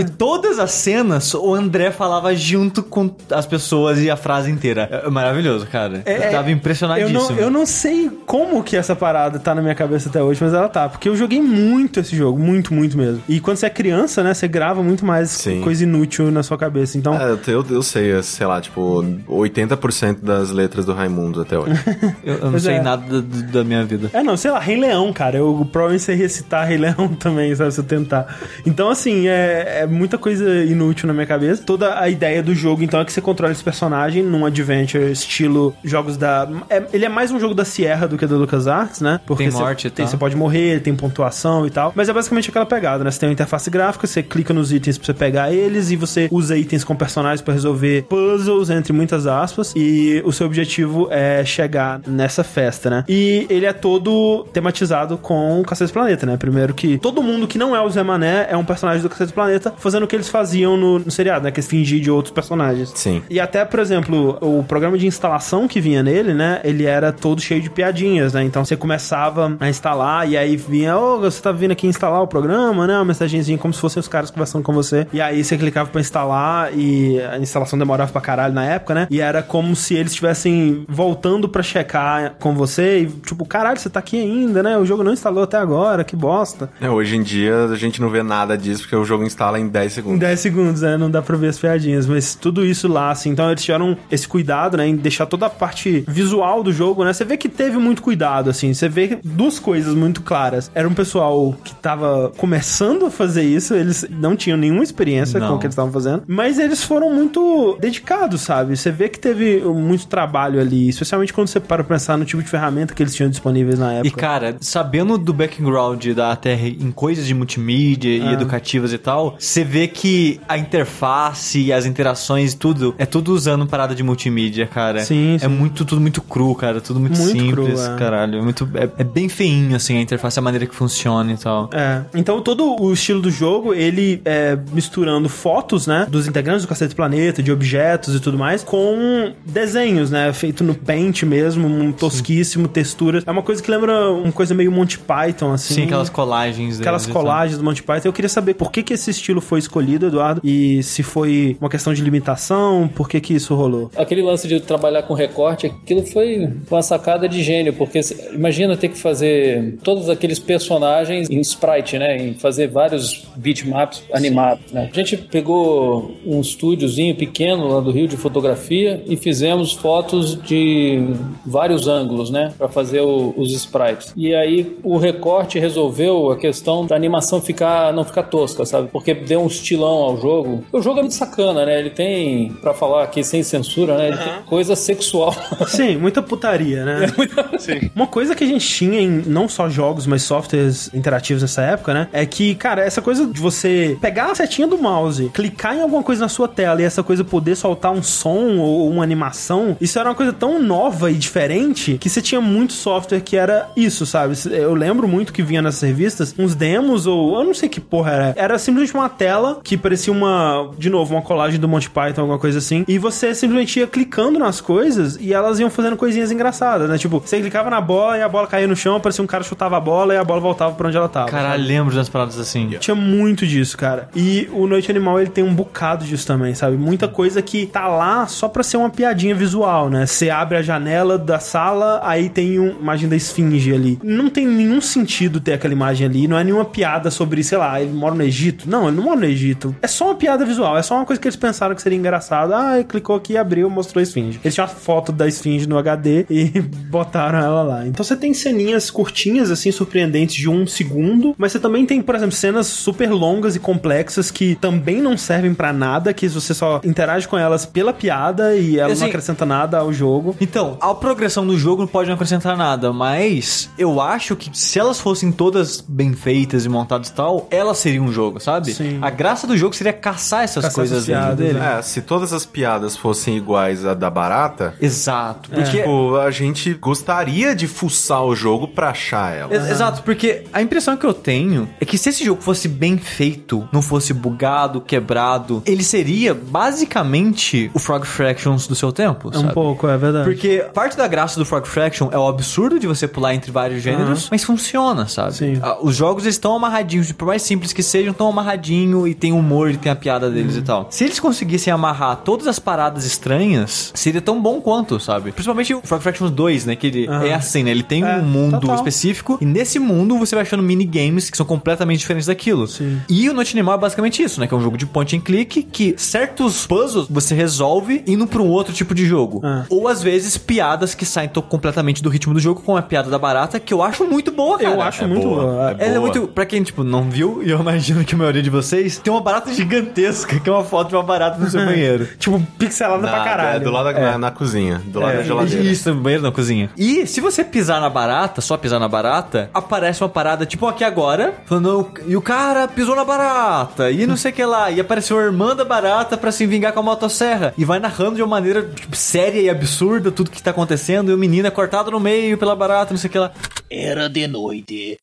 E todas as cenas, o André falava junto com as pessoas e a frase inteira. É maravilhoso, cara. eu tava Eu impressionadíssimo. não, eu não sei como que essa parada tá na minha cabeça até hoje, mas ela tá. Porque eu joguei muito esse jogo, muito, muito mesmo. E quando você é criança, né, você grava muito mais coisa inútil na sua cabeça. Então, É, eu, eu sei, sei lá, tipo, 80% das letras do Raimundo até hoje. Eu, eu não Pois sei é. nada da, da minha vida. É, não, sei lá, Rei Leão, cara. Eu provavelmente sei recitar Rei Leão também, sabe, se eu tentar. Então, assim, é, é muita coisa inútil na minha cabeça. Toda a ideia do jogo, então, é que você controla esse personagem num adventure estilo jogos da... é- ele é mais um jogo da Sierra do que do LucasArts, né? Tem você- morte e tem- tal. Você pode morrer, tem pontuação e tal. Mas é basicamente aquela pegada, né? Você tem uma interface gráfica, você clica nos itens pra você pegar eles e você usa itens com personagens pra resolver puzzles, entre muitas aspas. E o seu objetivo é chegar nessa festa, né? E ele é todo tematizado com o Cacete do Planeta, né? Primeiro que todo mundo que não é o Zé Mané é um personagem do Cacete do Planeta fazendo o que eles faziam no, no seriado, né? Que eles fingir de outros personagens. Sim. E até, por exemplo, o programa de instalação que vinha nele, né? Ele era todo cheio de piadinhas, né? Então você começava a instalar e aí vinha, ô, você tá vindo aqui instalar o programa, né? Uma mensagenzinha como se fossem os caras conversando com você. E aí você clicava pra instalar e a instalação demorava pra caralho na época, né? E era como se eles estivessem voltando pra checar com você e tipo, caralho, você tá aqui ainda, né? O jogo não instalou até agora, que bosta. É, hoje em dia a gente não vê nada disso porque o jogo instala em 10 Em segundos. 10 segundos, né? Não dá pra ver as piadinhas, mas tudo isso lá, assim. Então eles tiveram esse cuidado, né? Em deixar toda a parte visual do jogo, né? Você vê que teve muito cuidado, assim. Você vê duas coisas muito claras. Era um pessoal que tava começando a fazer isso, eles não tinham nenhuma experiência Não. com o que eles estavam fazendo, mas eles foram muito dedicados, sabe? Você vê que teve muito trabalho ali, especialmente quando você para pensar no tipo de ferramenta que eles tinham disponíveis na época. E cara, sabendo do background da TR em coisas de multimídia e Ah. educativas e tal, você vê que a interface, as interações e tudo, é tudo usando parada de multimídia, cara. Sim, É muito, tudo muito cru, cara. Tudo muito, Muito simples, cru, é. caralho. É, muito, é, é bem feinho, assim, a interface, a maneira que funciona e tal. É, então todo o estilo do jogo, ele é misturando fotos, né, dos integrantes do Cacete Planeta, de objetos e tudo mais, com desenhos, né, feito no Paint mesmo, um tosquíssimo, texturas. É uma coisa que lembra uma coisa meio Monty Python, assim. Sim, aquelas colagens. Aquelas deles tal. colagens do Monty Python. Eu queria saber por que que esse estilo foi escolhido, Eduardo, e se foi uma questão de limitação, por que que isso rolou? Aquele lance de trabalhar com recorte, aquilo foi uma sacada de gênio, porque imagina ter que fazer todos aqueles personagens em sprite, né? Em fazer vários bitmaps animados, né? A gente pegou um estúdiozinho pequeno lá do Rio de fotografia e fizemos fotos de vários ângulos, né? Para fazer o- os sprites. E aí o recorte resolveu a questão da animação ficar não ficar tosca, sabe? Porque deu um estilão ao jogo. O jogo é muito sacana, né? Ele tem, pra falar aqui sem censura, né? Ele tem coisa sexual. Sim, muita putaria, né? Uma coisa que a gente tinha em não só jogos, mas softwares interativos nessa época, né? É que, cara, essa coisa de você pegar a setinha do mouse, clicar em alguma coisa na sua tela e essa coisa poder soltar um som ou uma animação, isso era uma coisa tão nova e diferente que você tinha muito software que era isso, sabe? Eu lembro muito que vinha nessas revistas uns demos ou eu não sei que porra era. Era simplesmente uma tela que parecia uma, de novo, uma colagem do Monty Python, alguma coisa assim, e você simplesmente ia clicando nas coisas e elas iam fazendo coisinhas engraçadas, né? Tipo, você clicava na bola e a bola caía no chão, parecia um cara chutava a bola e a bola voltava pra onde ela tava. Caralho, lembro das paradas assim. Tinha muito disso, cara. Cara. E o Noite Animal, ele tem um bocado disso também, sabe? Muita coisa que tá lá só pra ser uma piadinha visual, né? Você abre a janela da sala, aí tem uma imagem da esfinge ali. Não tem nenhum sentido ter aquela imagem ali, não é nenhuma piada sobre, sei lá, ele mora no Egito. Não, ele não mora no Egito. É só uma piada visual, é só uma coisa que eles pensaram que seria engraçado. Ah, ele clicou aqui, abriu, mostrou a esfinge. Eles tinham uma foto da esfinge no HD e botaram ela lá. Então você tem ceninhas curtinhas, assim, surpreendentes de um segundo, mas você também tem, por exemplo, cenas super longas e complexas que também não servem pra nada, que você só interage com elas pela piada e ela Assim, não acrescenta nada ao jogo. Então, a progressão do jogo não pode não acrescentar nada, mas eu acho que se elas fossem todas bem feitas e montadas e tal, elas seriam um jogo, sabe? Sim. A graça do jogo seria caçar essas Caçar coisas essas dentro piadas, dele. É, se todas as piadas fossem iguais à da barata, Exato. Porque tipo, a gente gostaria de fuçar o jogo pra achar ela. Ex- Exato, porque a impressão que eu tenho é que se esse jogo fosse bem feito, não fosse bugado, quebrado, ele seria basicamente o Frog Fractions do seu tempo, É um sabe? pouco, é verdade. Porque parte da graça do Frog Fraction é o absurdo de você pular entre vários gêneros, mas funciona, sabe? Sim. Ah, Os jogos estão amarradinhos, por mais simples que sejam, estão amarradinho e tem humor e tem a piada deles Uhum. e tal. Se eles conseguissem amarrar todas as paradas estranhas, seria tão bom quanto, sabe? Principalmente o Frog Fraction 2, né? Que ele Aham. é assim, né? Ele tem É, um mundo total. específico e nesse mundo você vai achando minigames que são completamente diferentes daquilo. Sim. E o Noite Animal é basicamente isso, né? Que é um jogo de point and click que certos puzzles você resolve indo pra um outro tipo de jogo. Ah. Ou às vezes piadas que saem to- completamente do ritmo do jogo, como a piada da barata, que eu acho muito boa, cara. Eu acho é muito boa, boa. é Ela é boa. muito. Pra quem, tipo, não viu, e eu imagino que a maioria de vocês, tem uma barata gigantesca, que é uma foto de uma barata no seu banheiro. Tipo, pixelada pra Na- caralho. é, do lado da, na, na cozinha, do lado da geladeira. Isso, no banheiro, na cozinha. E se você pisar na barata, só pisar na barata, aparece uma parada, tipo aqui agora, falando, e o cara pisou na barata, e não sei o que lá, e apareceu a irmã da barata pra se vingar com a motosserra, e vai narrando de uma maneira tipo, séria e absurda tudo que tá acontecendo, e o menino é cortado no meio pela barata, não sei o que lá. Era de noite.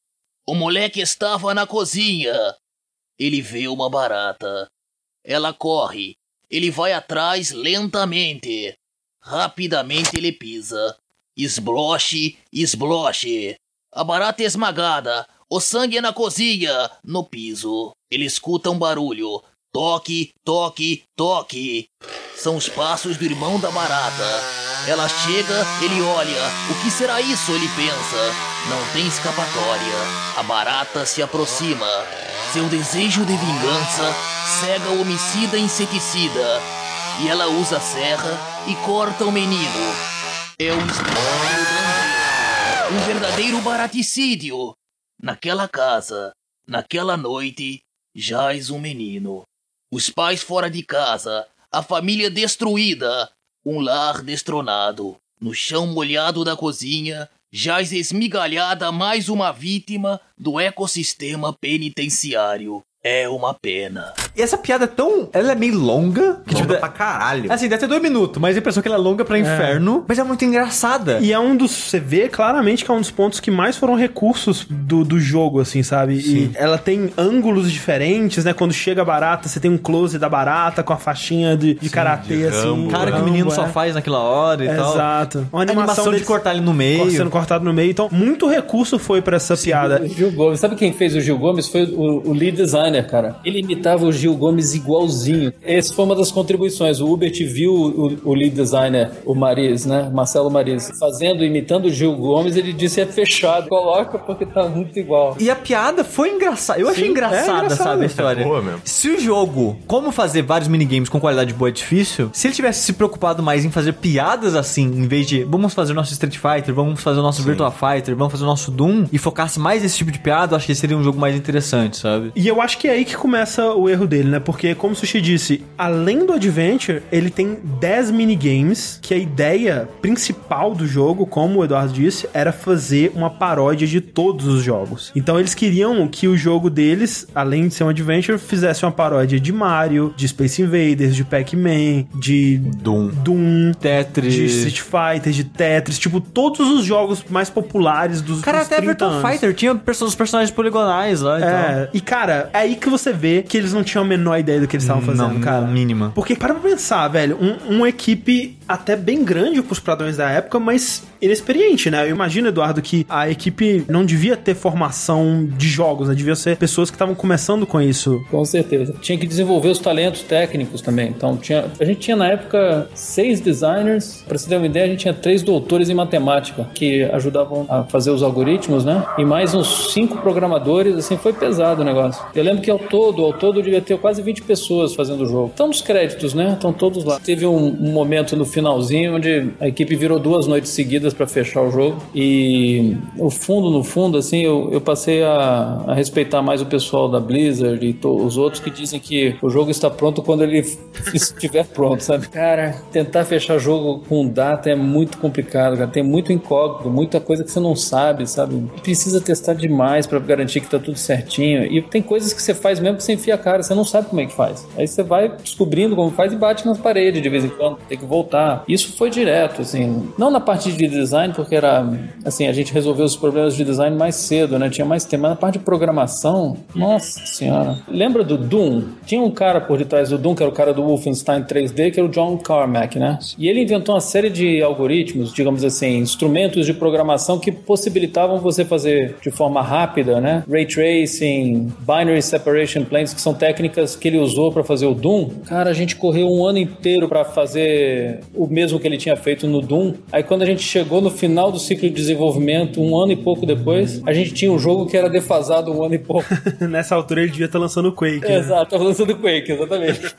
O moleque estava na cozinha. Ele vê uma barata. Ela corre. Ele vai atrás lentamente. Rapidamente ele pisa. Esbloche, esbloche. A barata é esmagada. O sangue é na cozinha, no piso. Ele escuta um barulho. Toque, toque, toque. São os passos do irmão da barata. Ela chega, ele olha. O que será isso? Ele pensa. Não tem escapatória. A barata se aproxima. Seu desejo de vingança cega o homicida inseticida. E ela usa a serra e corta o menino. É um grande. Um verdadeiro baraticídio. Naquela casa, naquela noite, jaz um menino. Os pais fora de casa, a família destruída, um lar destronado. No chão molhado da cozinha, jaz esmigalhada mais uma vítima do ecossistema penitenciário. É uma pena. E essa piada é tão. Ela é meio longa. Que, Longa tipo, pra caralho. Assim, deve ter dois minutos, mas a impressão que ela é longa pra inferno, mas é muito engraçada. E é um dos. Você vê claramente que é um dos pontos que mais foram recursos do, do jogo, assim, sabe? E ela tem ângulos diferentes, né? Quando chega a barata, você tem um close da barata com a faixinha de, de karatê, assim. Rambo. Cara que o menino é. só faz naquela hora e tal. Exato. Uma A animação de cortar ele no meio. Sendo cortado no meio. Então, muito recurso foi pra essa piada. O Gil Gomes. Sabe quem fez o Gil Gomes? Foi o, o lead designer, cara. Ele imitava o Gil Gomes igualzinho. Essa foi uma das contribuições. O Hubert viu o, o lead designer, o Mariz, né? Marcelo Mariz, fazendo, imitando o Gil Gomes. Ele disse: é fechado. Coloca porque tá muito igual. E a piada foi engraçada. Eu achei Sim, engraçada, é engraçado. sabe, a É história. boa mesmo. Se o jogo, como fazer vários minigames com qualidade boa é difícil, se ele tivesse se preocupado mais em fazer piadas assim, em vez de vamos fazer o nosso Street Fighter, vamos fazer o nosso Virtua Fighter, vamos fazer o nosso Doom, e focasse mais nesse tipo de piada, eu acho que seria um jogo mais interessante, sabe? E eu acho que é aí que começa o erro dele, né? Porque, como o Sushi disse, além do Adventure, ele tem 10 minigames, que a ideia principal do jogo, como o Eduardo disse, era fazer uma paródia de todos os jogos. Então eles queriam que o jogo deles, além de ser um Adventure, fizesse uma paródia de Mario, de Space Invaders, de Pac-Man, de Doom. Doom, Tetris. de Street Fighter, de Tetris, tipo, todos os jogos mais populares dos Cara, dos até 30 Virtua. Fighter tinha os personagens poligonais lá e tal. É, e cara, é aí que você vê que eles não tinham a menor ideia do que eles estavam fazendo, Não, cara. mínima. Porque para pra pensar, velho, um- uma equipe até bem grande pros padrões da época, mas inexperiente, né? Eu imagino, Eduardo, que a equipe não devia ter formação de jogos, né? Devia ser pessoas que estavam começando com isso. Com certeza. Tinha que desenvolver os talentos técnicos também. Então, tinha, a gente tinha na época seis designers. Pra você ter uma ideia, a gente tinha três doutores em matemática que ajudavam a fazer os algoritmos, né? E mais uns cinco programadores. Assim, foi pesado o negócio. Eu lembro que ao todo, ao todo, devia ter quase 20 pessoas fazendo o jogo. Estão nos créditos, né? Estão todos lá. Teve um, um momento no finalzinho onde a equipe virou duas noites seguidas pra fechar o jogo. E o fundo, no fundo, assim, eu, eu passei a, a respeitar mais o pessoal da Blizzard e to- os outros que dizem que o jogo está pronto quando ele estiver pronto, sabe? Cara, tentar fechar jogo com data é muito complicado, cara. Tem muito incógnito, muita coisa que você não sabe, sabe? Precisa testar demais pra garantir que tá tudo certinho. E tem coisas que você faz mesmo você enfia a cara, você não sabe como é que faz. Aí você vai descobrindo como faz e bate nas paredes de vez em quando, tem que voltar. Isso foi direto, assim. Não na parte de design, porque era, assim, a gente resolveu os problemas de design mais cedo, né? Tinha mais tempo. Mas na parte de programação, nossa senhora. Lembra do Doom? Tinha um cara por detrás do Doom, que era o cara do Wolfenstein 3D, que era o John Carmack, né? E ele inventou uma série de algoritmos, digamos assim, instrumentos de programação que possibilitavam você fazer de forma rápida, né? Ray tracing, binary planes, que são técnicas que ele usou para fazer o Doom. Cara, a gente correu um ano inteiro para fazer o mesmo que ele tinha feito no Doom. Aí quando a gente chegou no final do ciclo de desenvolvimento, um ano e pouco depois, a gente tinha um jogo que era defasado um ano e pouco. Nessa altura ele devia estar lançando o Quake. né? Exato, tava lançando Quake, exatamente.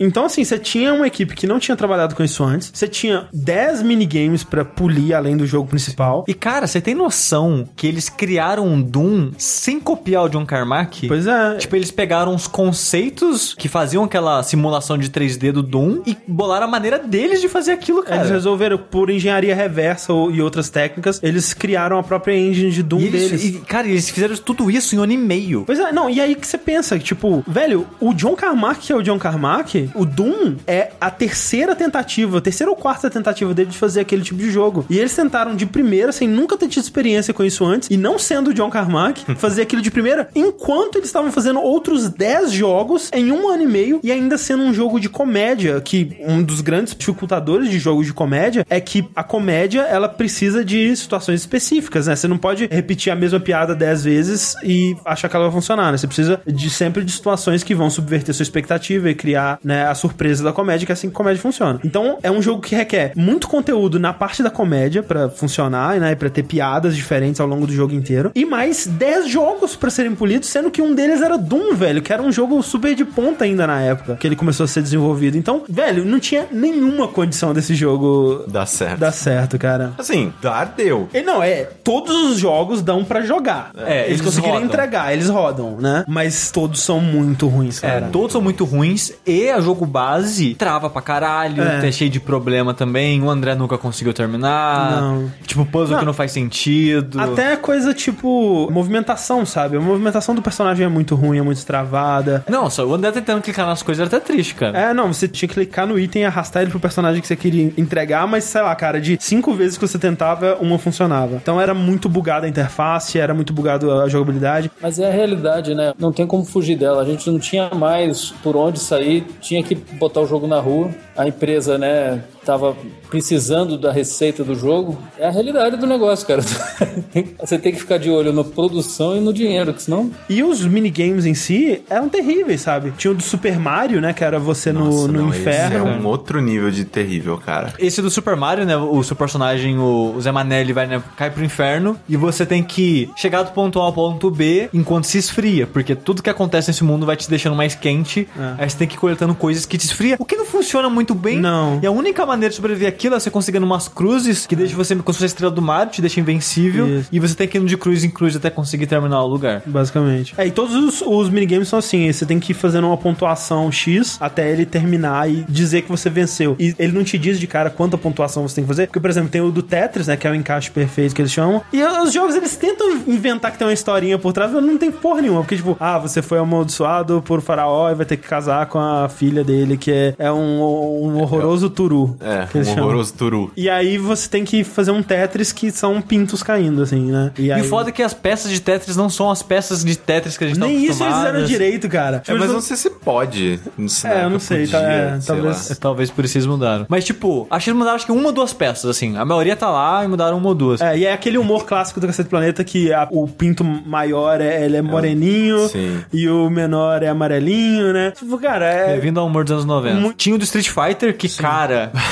Então, assim, você tinha uma equipe que não tinha trabalhado com isso antes, você tinha 10 minigames pra polir além do jogo principal. E cara, você tem noção que eles criaram um Doom sem copiar o John Carmack? Pois é. Tipo, eles pegaram os conceitos que faziam aquela simulação de 3D do Doom e bolaram a maneira deles de fazer aquilo, cara. Eles resolveram, por engenharia reversa ou- e outras técnicas, eles criaram a própria engine de Doom E eles- deles. e, cara, eles fizeram tudo isso em um ano e meio. Pois é, não, e aí que você pensa, que, tipo, velho, o John Carmack, que é o John Carmack, o Doom é a terceira tentativa, a terceira ou quarta tentativa dele de fazer aquele tipo de jogo. E eles tentaram de primeira, sem nunca ter tido experiência com isso antes, e não sendo o John Carmack, fazer aquilo de primeira, enquanto eles estavam fazendo outros 10 jogos em um ano e meio, e ainda sendo um jogo de comédia, que um dos grandes dificultadores de jogos de comédia é que a comédia, ela precisa de situações específicas, né? Você não pode repetir a mesma piada 10 vezes e achar que ela vai funcionar, né? Você precisa de sempre de situações que vão subverter sua expectativa e criar, né, a surpresa da comédia, que é assim que a comédia funciona. Então, é um jogo que requer muito conteúdo na parte da comédia pra funcionar, né, para ter piadas diferentes ao longo do jogo inteiro, e mais 10 jogos pra serem polidos, sendo que um deles era Doom, velho, que era um jogo super de ponta ainda na época que ele começou a ser desenvolvido. Então, velho, não tinha nenhuma condição desse jogo Dá certo. dar certo, cara. Assim, dar deu. E não, é, todos os jogos dão pra jogar. É, eles, eles conseguiram rodam. entregar, eles rodam, né? Mas todos são muito ruins, É, cara. todos são muito ruins e a jogo base trava pra caralho, É. é cheio de problema também. O André nunca conseguiu terminar. Não. Tipo, puzzle Não. que não faz sentido. Até coisa tipo movimentação, sabe? A movimentação do personagem é muito ruim, é muito travada. Não, só o André tentando clicar nas coisas era até triste, cara. É, não, você tinha que clicar no item e arrastar ele pro personagem que você queria entregar, mas sei lá, cara, de cinco vezes que você tentava, uma funcionava. Então era muito bugada a interface, era muito bugado a jogabilidade. Mas é a realidade, né? Não tem como fugir dela. A gente não tinha mais por onde sair, tinha que botar o jogo na rua. A empresa, né, tava precisando da receita do jogo. É a realidade do negócio, cara. Você tem que ficar de olho na produção e no dinheiro, que senão. E os minigames em si eram terríveis, sabe? Tinha o do Super Mario, né? Que era você no, Nossa, no não, esse inferno. é um outro nível de terrível, cara. Esse do Super Mario, né? O seu personagem, o Zé Manelli, vai, né, cai pro inferno e você tem que chegar do ponto A ao ponto B enquanto se esfria, porque tudo que acontece nesse mundo vai te deixando mais quente. É. Aí você tem que ir coletando coisas que te esfria, o que não funciona muito bem. Não. E a única maneira de sobreviver aquilo é você conseguindo umas cruzes que deixam você, como se fosse a estrela do Mario, te deixa invencível. Isso. E você tem que ir de cruz em cruz até conseguir terminar o lugar. Basicamente. É, e todos os, os minigames são assim: você tem que ir fazendo uma pontuação X até ele terminar e dizer que você venceu. E ele não te diz de cara quanta pontuação você tem que fazer. Porque, por exemplo, tem o do Tetris, né? Que é o encaixe perfeito que eles chamam. E os jogos eles tentam inventar que tem uma historinha por trás, mas não tem porra nenhuma. Porque, tipo, ah, você foi amaldiçoado por faraó e vai ter que casar com a filha dele, que é, é um, um horroroso turu. É, que um horroroso turu. E aí você tem que fazer um Tetris que são pintos caindo, assim, né? E aí... o foda é que as peças de Tetris não são as peças de Tetris que a gente tá Nem isso eles fizeram direito, cara. É, mas eles não sei se pode. Nessa É, eu não sei, tá- podia, é, sei talvez-. É, Talvez por isso eles mudaram. Mas, tipo, acho que eles mudaram acho que uma ou duas peças, assim. A maioria tá lá e mudaram uma ou duas. É, e é aquele humor clássico do Cacete Planeta que a- o pinto maior é, ele é moreninho Sim. e o menor é amarelinho, né? Tipo, cara, é. Bem-vindo ao humor dos anos 90. Mu- Tinha o do Street Fighter, que, cara.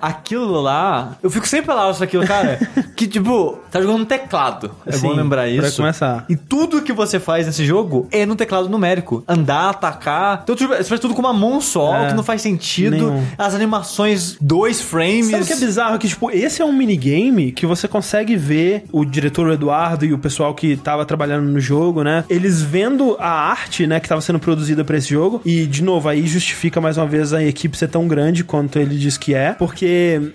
Aquilo lá, eu fico sempre lá com aquilo, cara. que, tipo, tá jogando no teclado. É Sim, bom lembrar pra isso. começar. E tudo que você faz nesse jogo é no teclado numérico. Andar, atacar. Então, tipo, você faz tudo com uma mão só, É, que não faz sentido. nenhum. As animações, dois frames. Sabe o que é bizarro? Que, tipo, esse é um minigame que você consegue ver o diretor Eduardo e o pessoal que tava trabalhando no jogo, né? Eles vendo a arte, né, que tava sendo produzida pra esse jogo. E, de novo, aí justifica mais uma vez a equipe ser tão grande quanto ele diz que é. Porque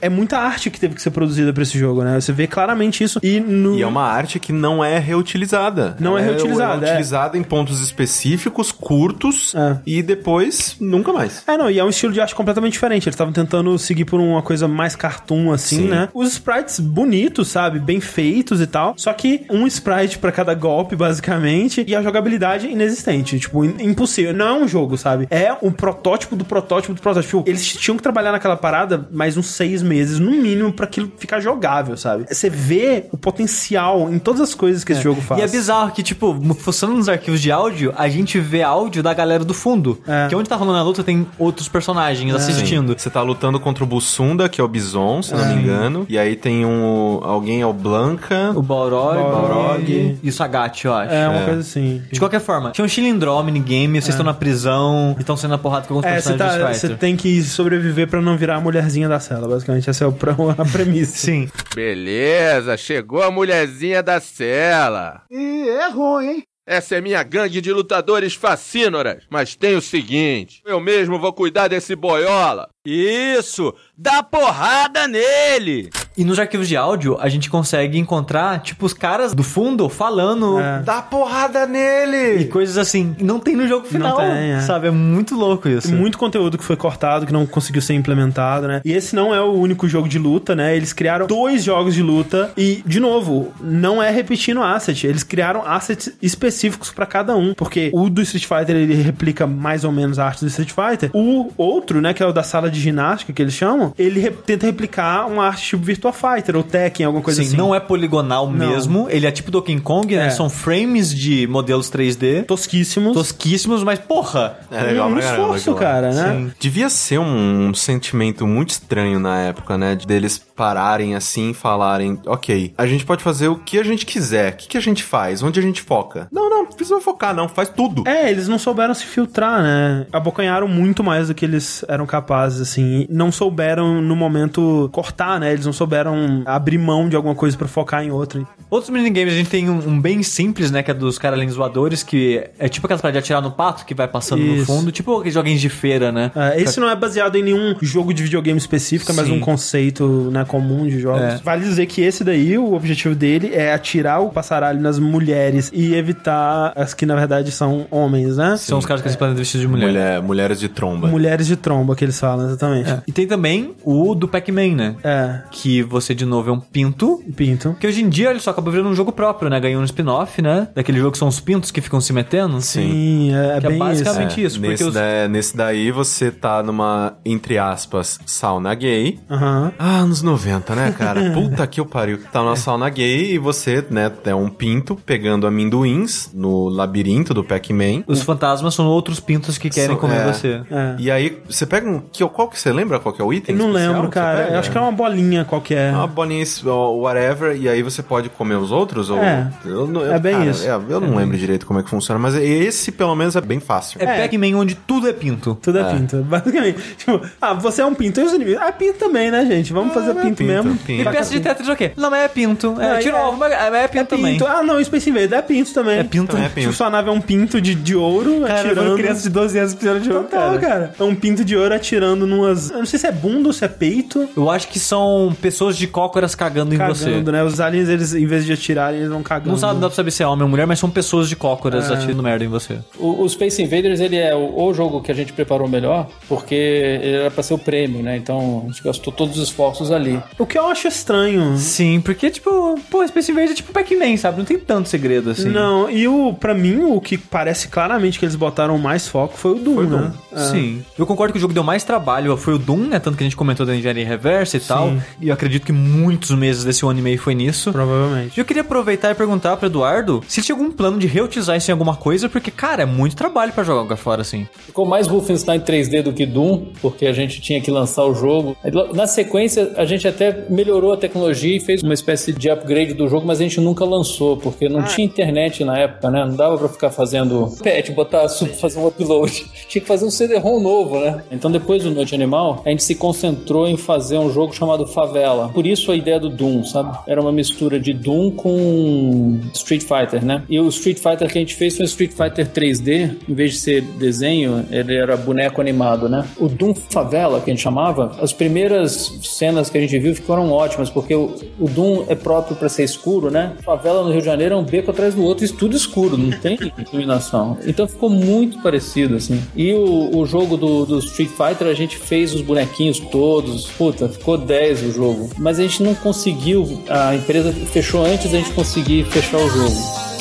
é muita arte que teve que ser produzida pra esse jogo, né? Você vê claramente isso. E no. E é uma arte que não é reutilizada. Não é Ela reutilizada, É é. utilizada em pontos específicos, curtos, É. e depois nunca mais. É, não, e é um estilo de arte completamente diferente. Eles estavam tentando seguir por uma coisa mais cartoon, assim, Sim. né? Os sprites bonitos, sabe? Bem feitos e tal. Só que um sprite pra cada golpe, basicamente, e a jogabilidade inexistente. Tipo, impossível. Não é um jogo, sabe? É um protótipo do protótipo do protótipo. Tipo, Eles tinham que trabalhar naquela parada mais uns seis meses, no mínimo, pra aquilo ficar jogável, sabe? Você vê o potencial em todas as coisas que esse jogo faz. E é bizarro que, tipo, fuçando nos arquivos de áudio, a gente vê áudio da galera do fundo. É. Que onde tá rolando a luta tem outros personagens assistindo. Você tá lutando contra o Bussunda, que é o Bison, se não me engano. E aí tem um. Alguém é o Blanca. O Balrog, Balrog. e o Sagat, eu acho. É, uma coisa assim. De qualquer forma, tinha um Chilindró, minigame, vocês estão na prisão e estão sendo porrada com alguns É, personagens tá, do você tem que sobreviver pra não virar a mulherzinha da cela, basicamente. Essa é a premissa. Sim. Beleza, chegou a mulherzinha da cela. E é ruim, hein? Essa é minha gangue de lutadores facínoras. Mas tem o seguinte: eu mesmo vou cuidar desse boiola. Isso! Dá porrada nele! E nos arquivos de áudio, a gente consegue encontrar, tipo, os caras do fundo falando É. Dá porrada nele! e coisas assim. E não tem no jogo final, tem, é. sabe? É muito louco isso. Tem muito conteúdo que foi cortado, que não conseguiu ser implementado, né? E esse não é o único jogo de luta, né? Eles criaram dois jogos de luta e, de novo, não é repetindo asset. Eles criaram assets específicos pra cada um, porque o do Street Fighter ele replica mais ou menos a arte do Street Fighter. O outro, né, que é o da sala de ginástica que eles chamam, ele re- tenta replicar uma arte tipo Virtua Fighter ou Tekken, alguma coisa Sim, assim. não é poligonal Não. mesmo. Ele é tipo Donkey Kong, né? É. São frames de modelos 3D. tosquíssimos. Tosquíssimos, mas porra! É legal um pra esforço, cara, né? Sim. Devia ser um sentimento muito estranho na época, né? de Deles pararem assim e falarem: Ok, a gente pode fazer o que a gente quiser. O que, que a gente faz? Onde a gente foca? Não, não, não precisa focar, não. Faz tudo. É, eles não souberam se filtrar, né? Abocanharam muito mais do que eles eram capazes, assim. E não souberam, no momento, cortar, né? Eles não souberam abrir mão de alguma coisa pra focar em outra. Outros minigames, a gente tem um, um bem simples, né? Que é dos caralhinhos voadores, que é tipo aquelas paradas de atirar no pato que vai passando no Isso. fundo. Tipo aqueles joguinhos de feira, né? É, esse não é baseado em nenhum jogo de videogame específico, é mais Sim. um conceito né, comum de jogos. É. Vale dizer que esse daí, o objetivo dele é atirar o passaralho nas mulheres e evitar as que na verdade são homens, né? São os caras que se planejam vestidos de mulher. Mulher, mulheres de tromba. Mulheres de tromba que eles falam, exatamente. É. E tem também o do Pac-Man, né? É, Que você, de novo, é um pinto. pinto. Que hoje em dia ele só acaba virando um jogo próprio, né? Ganhou um spin-off, né? Daquele jogo que são os pintos que ficam se metendo. Sim, é, é Que é bem basicamente isso. isso. nesse, os- da- nesse daí você tá numa, entre aspas, sauna gay. Aham. Ah, anos 90, né, cara? Puta que eu pariu. Tá numa sauna gay e você, né, é um pinto pegando amendoins no labirinto do Pac-Man. Os fantasmas são outros pintos que querem São- comer é. você. É. E aí, você pega um. Que, qual que você lembra qual que é o item? Eu não especial lembro, cara. Eu acho que é uma bolinha qualquer. Uma bolinha, whatever, e aí você pode comer os outros? Ou... É. Eu, não- É bem cara, isso. é, eu não lembro direito como é que funciona, mas esse pelo menos é bem fácil. É, Pac-Man onde tudo é pinto. Tudo é, pinto. Basicamente. Tipo, ah, você é um pinto e os inimigos. Ah, pinto também, né, gente? Vamos fazer pinto, pinto, mesmo. pinto. E peça de Tetris é o quê? Não, mas é pinto. É, Não, tiro é- ovo, mas é, é pinto É também. pinto. Ah, não, Space Invaders é pinto também. É pinto. É pinto. Tipo, sua nave é um pinto de, de ouro Cara, atirando. quando criança de 12 anos precisando de jogo, Total, cara. É um pinto de ouro atirando numas. Eu não sei se é bunda ou se é peito. Eu acho que são pessoas de cócoras cagando em você. Cagando, né? Os aliens, eles, em vez de atirarem, eles vão cagando. Não sabe, não dá pra saber se é homem ou mulher, mas são pessoas de cócoras É. atirando merda em você. O, o Space Invaders, ele é o, o jogo que a gente preparou melhor, porque ele era pra ser o prêmio, né? Então a gente gastou todos os esforços ali. O que eu acho estranho. Sim, porque, tipo, pô, Space Invaders é tipo Pac-Man, sabe? Não tem tanto segredo assim. Não, e o, pra mim, o que parece claramente que eles botaram mais foco foi o Doom, Foi o Doom. né? É. Sim. Eu concordo que o jogo deu mais trabalho foi o Doom, né? Tanto que a gente comentou da engenharia reversa e tal. Sim. E eu acredito que muitos meses desse ano e meio foi nisso. Provavelmente. E eu queria aproveitar e perguntar pro Eduardo se ele tinha algum plano de reutilizar isso em alguma coisa, porque, cara, é muito trabalho pra jogar fora assim. Ficou mais Wolfenstein 3D do que Doom, porque a gente tinha que lançar o jogo. Aí, Na sequência, a gente até melhorou a tecnologia e fez uma espécie de upgrade do jogo, mas a gente nunca lançou, porque não tinha internet na época, né? Não dava pra ficar fazendo patch, botar, fazer um upload. Tinha que fazer um CD-ROM novo, né? Então, depois do Noite Animal, a gente se concentrou em fazer um jogo chamado Favela. Por isso a ideia do Doom, sabe? Era uma mistura de Doom com Street Fighter, né? E o Street Fighter que a gente fez foi Street Fighter 3D, em vez de ser desenho, ele era boneco animado, né? O Doom Favela, que a gente chamava, as primeiras cenas que a gente viu ficaram ótimas, porque o, o Doom é próprio para ser escuro, né? Favela no Rio de Janeiro é um beco atrás do outro, isso tudo escuro, não tem iluminação. Então ficou muito parecido, assim. E o, o jogo do, do Street Fighter, a gente fez os bonequinhos todos, puta, ficou 10 o jogo. Mas a gente não conseguiu, a empresa fechou antes da gente conseguir fechar o jogo.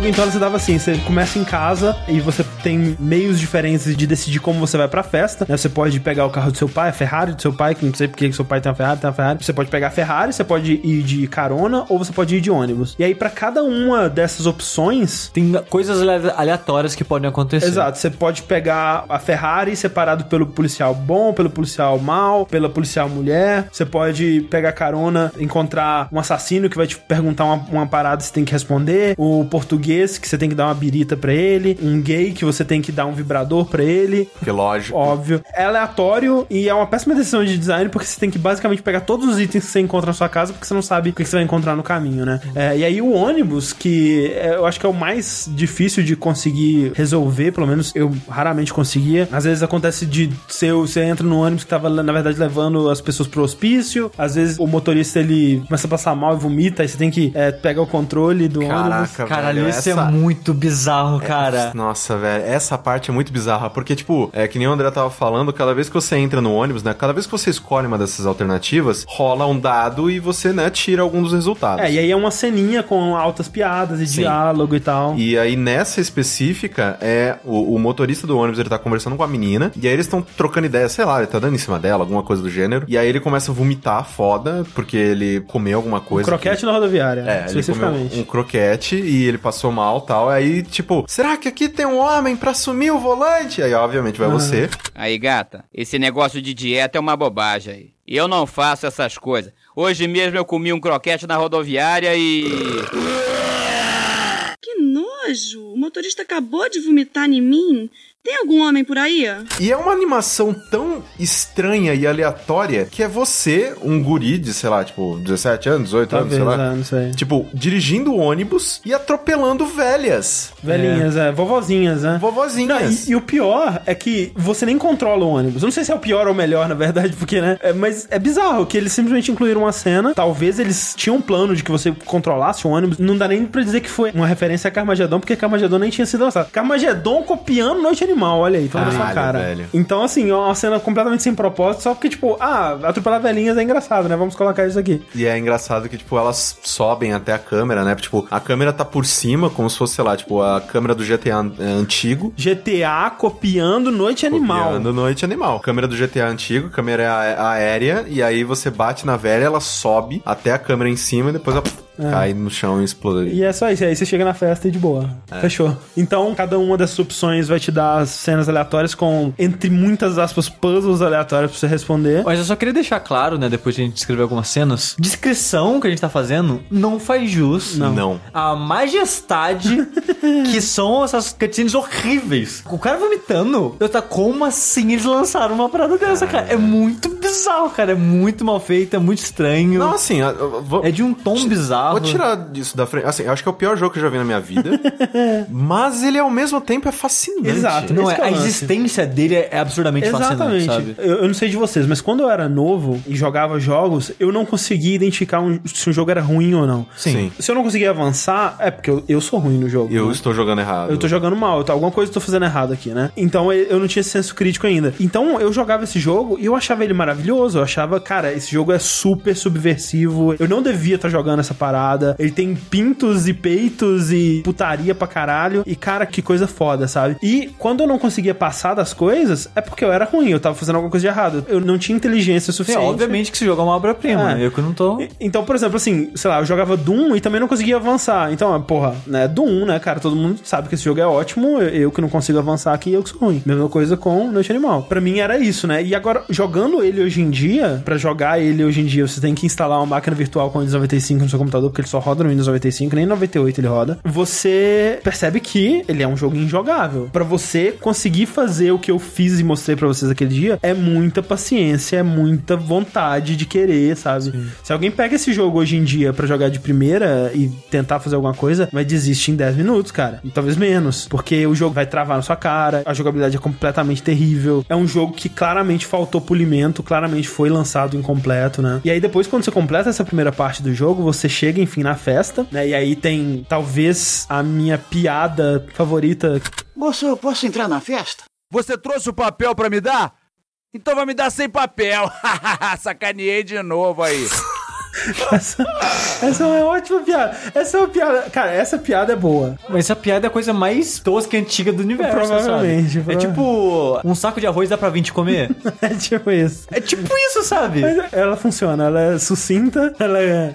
Jogo, então, ela se dava assim: você começa em casa e você tem meios diferentes de decidir como você vai pra festa. né? Você pode pegar o carro do seu pai, a Ferrari do seu pai, que não sei porque que seu pai tem uma Ferrari, tem uma Ferrari. Você pode pegar a Ferrari, você pode ir de carona ou você pode ir de ônibus. E aí, pra cada uma dessas opções, Tem coisas ale- aleatórias que podem acontecer. Exato, você pode pegar a Ferrari separado pelo policial bom, pelo policial mal, pela policial mulher. Você pode pegar carona, encontrar um assassino que vai te perguntar uma, uma parada e você tem que responder. O português que você tem que dar uma birita pra ele. Um gay que você tem que dar um vibrador pra ele. Porque lógico. Óbvio. É aleatório e é uma péssima decisão de design porque você tem que basicamente pegar todos os itens que você encontra na sua casa porque você não sabe o que você vai encontrar no caminho, né? É, e aí o ônibus, que é, eu acho que é o mais difícil de conseguir resolver, pelo menos eu raramente conseguia. Às vezes acontece de ser, você entra no ônibus que tava, na verdade, levando as pessoas pro hospício. Às vezes o motorista ele começa a passar mal e vomita, aí você tem que é, pegar o controle do ônibus. Caraca, Caralho, velho, isso essa- é muito bizarro, cara. Nossa, velho, essa parte é muito bizarra, porque, tipo, é que nem o André tava falando, cada vez que você entra no ônibus, né, cada vez que você escolhe uma dessas alternativas, rola um dado e você, né, tira algum dos resultados. É, e aí é uma ceninha com altas piadas e Sim. diálogo e tal. E aí, nessa específica, é o, o motorista do ônibus, ele tá conversando com a menina, e aí eles estão trocando ideia, sei lá, ele tá dando em cima dela, alguma coisa do gênero, e aí ele começa a vomitar foda, porque ele comeu alguma coisa. Croquete na rodoviária, É, ele comeu especificamente. um croquete e ele passou mal tal. Aí, tipo, será que aqui tem um homem pra assumir o volante? Aí, obviamente, vai você. Aí, gata, esse negócio de dieta é uma bobagem aí. E eu não faço essas coisas. Hoje mesmo eu comi um croquete na rodoviária e. Que nojo! O motorista acabou de vomitar em mim. Tem algum homem por aí? E é uma animação tão estranha e aleatória que é você, um guri de, sei lá, tipo, 17 anos, 18 Talvez, anos, sei lá. é, não sei. Tipo, dirigindo ônibus e atropelando velhas. Velhinhas, é. Vovozinhas, né? Vovozinhas. e, e o pior é que você nem controla o ônibus. Eu não sei se é o pior ou o melhor, na verdade, porque, né? é, mas é bizarro que eles simplesmente incluíram uma cena. Talvez eles tinham um plano de que você controlasse o ônibus. Não dá nem pra dizer que foi uma referência a Carmageddon, porque Carmageddon nem tinha sido lançado. Carmageddon copiando Noite Animal, olha aí, falando na sua cara. velho. Então, assim, é uma cena completamente sem propósito, só porque, tipo, ah, atropelar velhinhas é engraçado, né? Vamos colocar isso aqui. E é engraçado que, tipo, elas sobem até a câmera, né? Tipo, a câmera tá por cima, como se fosse, sei lá, tipo, a câmera do GTA é, antigo. GTA copiando Noite Animal. Copiando Noite Animal. Câmera do GTA antigo, câmera aérea, e aí você bate na velha, ela sobe até a câmera em cima e depois ela É. Cai no chão e explode. E é só isso, aí você chega na festa e de boa. É. Fechou. Então, cada uma dessas opções vai te dar cenas aleatórias com, entre muitas aspas, puzzles aleatórios pra você responder. Mas eu só queria deixar claro, né, depois de a gente descrever algumas cenas, descrição que a gente tá fazendo não faz jus Não. Não. a majestade que são essas cutscenes horríveis. O cara vomitando, eu tá como assim eles lançaram uma parada dessa, cara? É muito bizarro, cara, é muito mal feito, é muito estranho. Não, assim, eu- eu vou- É de um tom bizarro. Vou tirar disso da frente. Assim, eu acho que é o pior jogo que eu já vi na minha vida. mas ele, ao mesmo tempo, é fascinante. Exato, Não, esse é, é a existência dele é absolutamente Exatamente. fascinante, sabe? Eu, eu não sei de vocês, mas quando eu era novo e jogava jogos, eu não conseguia identificar um- se um jogo era ruim ou não. Sim. Se eu não conseguia avançar, é porque eu, eu sou ruim no jogo. Eu né? estou jogando errado. Eu tô jogando mal, tá? alguma coisa eu tô fazendo errado aqui, né? Então eu eu não tinha esse senso crítico ainda. Então eu jogava esse jogo e eu achava ele maravilhoso. Eu achava, cara, esse jogo é super subversivo. Eu não devia estar jogando essa parada. Ele tem pintos e peitos e putaria pra caralho. E, cara, que coisa foda, sabe? E quando eu não conseguia passar das coisas, é porque eu era ruim, eu tava fazendo alguma coisa de errado. Eu não tinha inteligência Sim, suficiente. obviamente que esse jogo é uma obra-prima. É. Eu que não tô. Então, por exemplo, assim, sei lá, eu jogava Doom e também não conseguia avançar. Então, porra, né, Doom, né, cara, todo mundo sabe que esse jogo é ótimo, eu, que não consigo avançar aqui, eu que sou ruim. Mesma coisa com Noite Animal. Pra mim era isso, né? E agora, jogando ele hoje em dia, pra jogar ele hoje em dia, você tem que instalar uma máquina virtual com Windows 95 no seu computador, porque ele só roda no Windows 95, nem no 98 ele roda. Você percebe que ele é um jogo injogável. Pra você conseguir fazer o que eu fiz e mostrei pra vocês aquele dia, é muita paciência, é muita vontade de querer, sabe? Se alguém pega esse jogo hoje em dia pra jogar de primeira e tentar fazer alguma coisa, vai desistir em 10 minutos, cara. E talvez menos. Porque o jogo vai travar na sua cara, a jogabilidade é completamente terrível. É um jogo que claramente faltou polimento, claramente foi lançado incompleto, né? E aí depois, quando você completa essa primeira parte do jogo, você chega, enfim, na festa, né? E aí tem talvez a minha piada favorita. Moço, eu posso entrar na festa? Você trouxe o papel pra me dar? Então vai me dar sem papel. Sacaneei de novo aí. Essa, essa é uma ótima piada. Essa é uma piada. Cara, essa piada é boa. Mas essa piada é a coisa mais tosca e antiga do universo, Provavelmente, sabe? É tipo, um saco de arroz dá pra 20 comer? é tipo isso. É tipo isso, sabe? Mas ela funciona, ela é sucinta, ela é.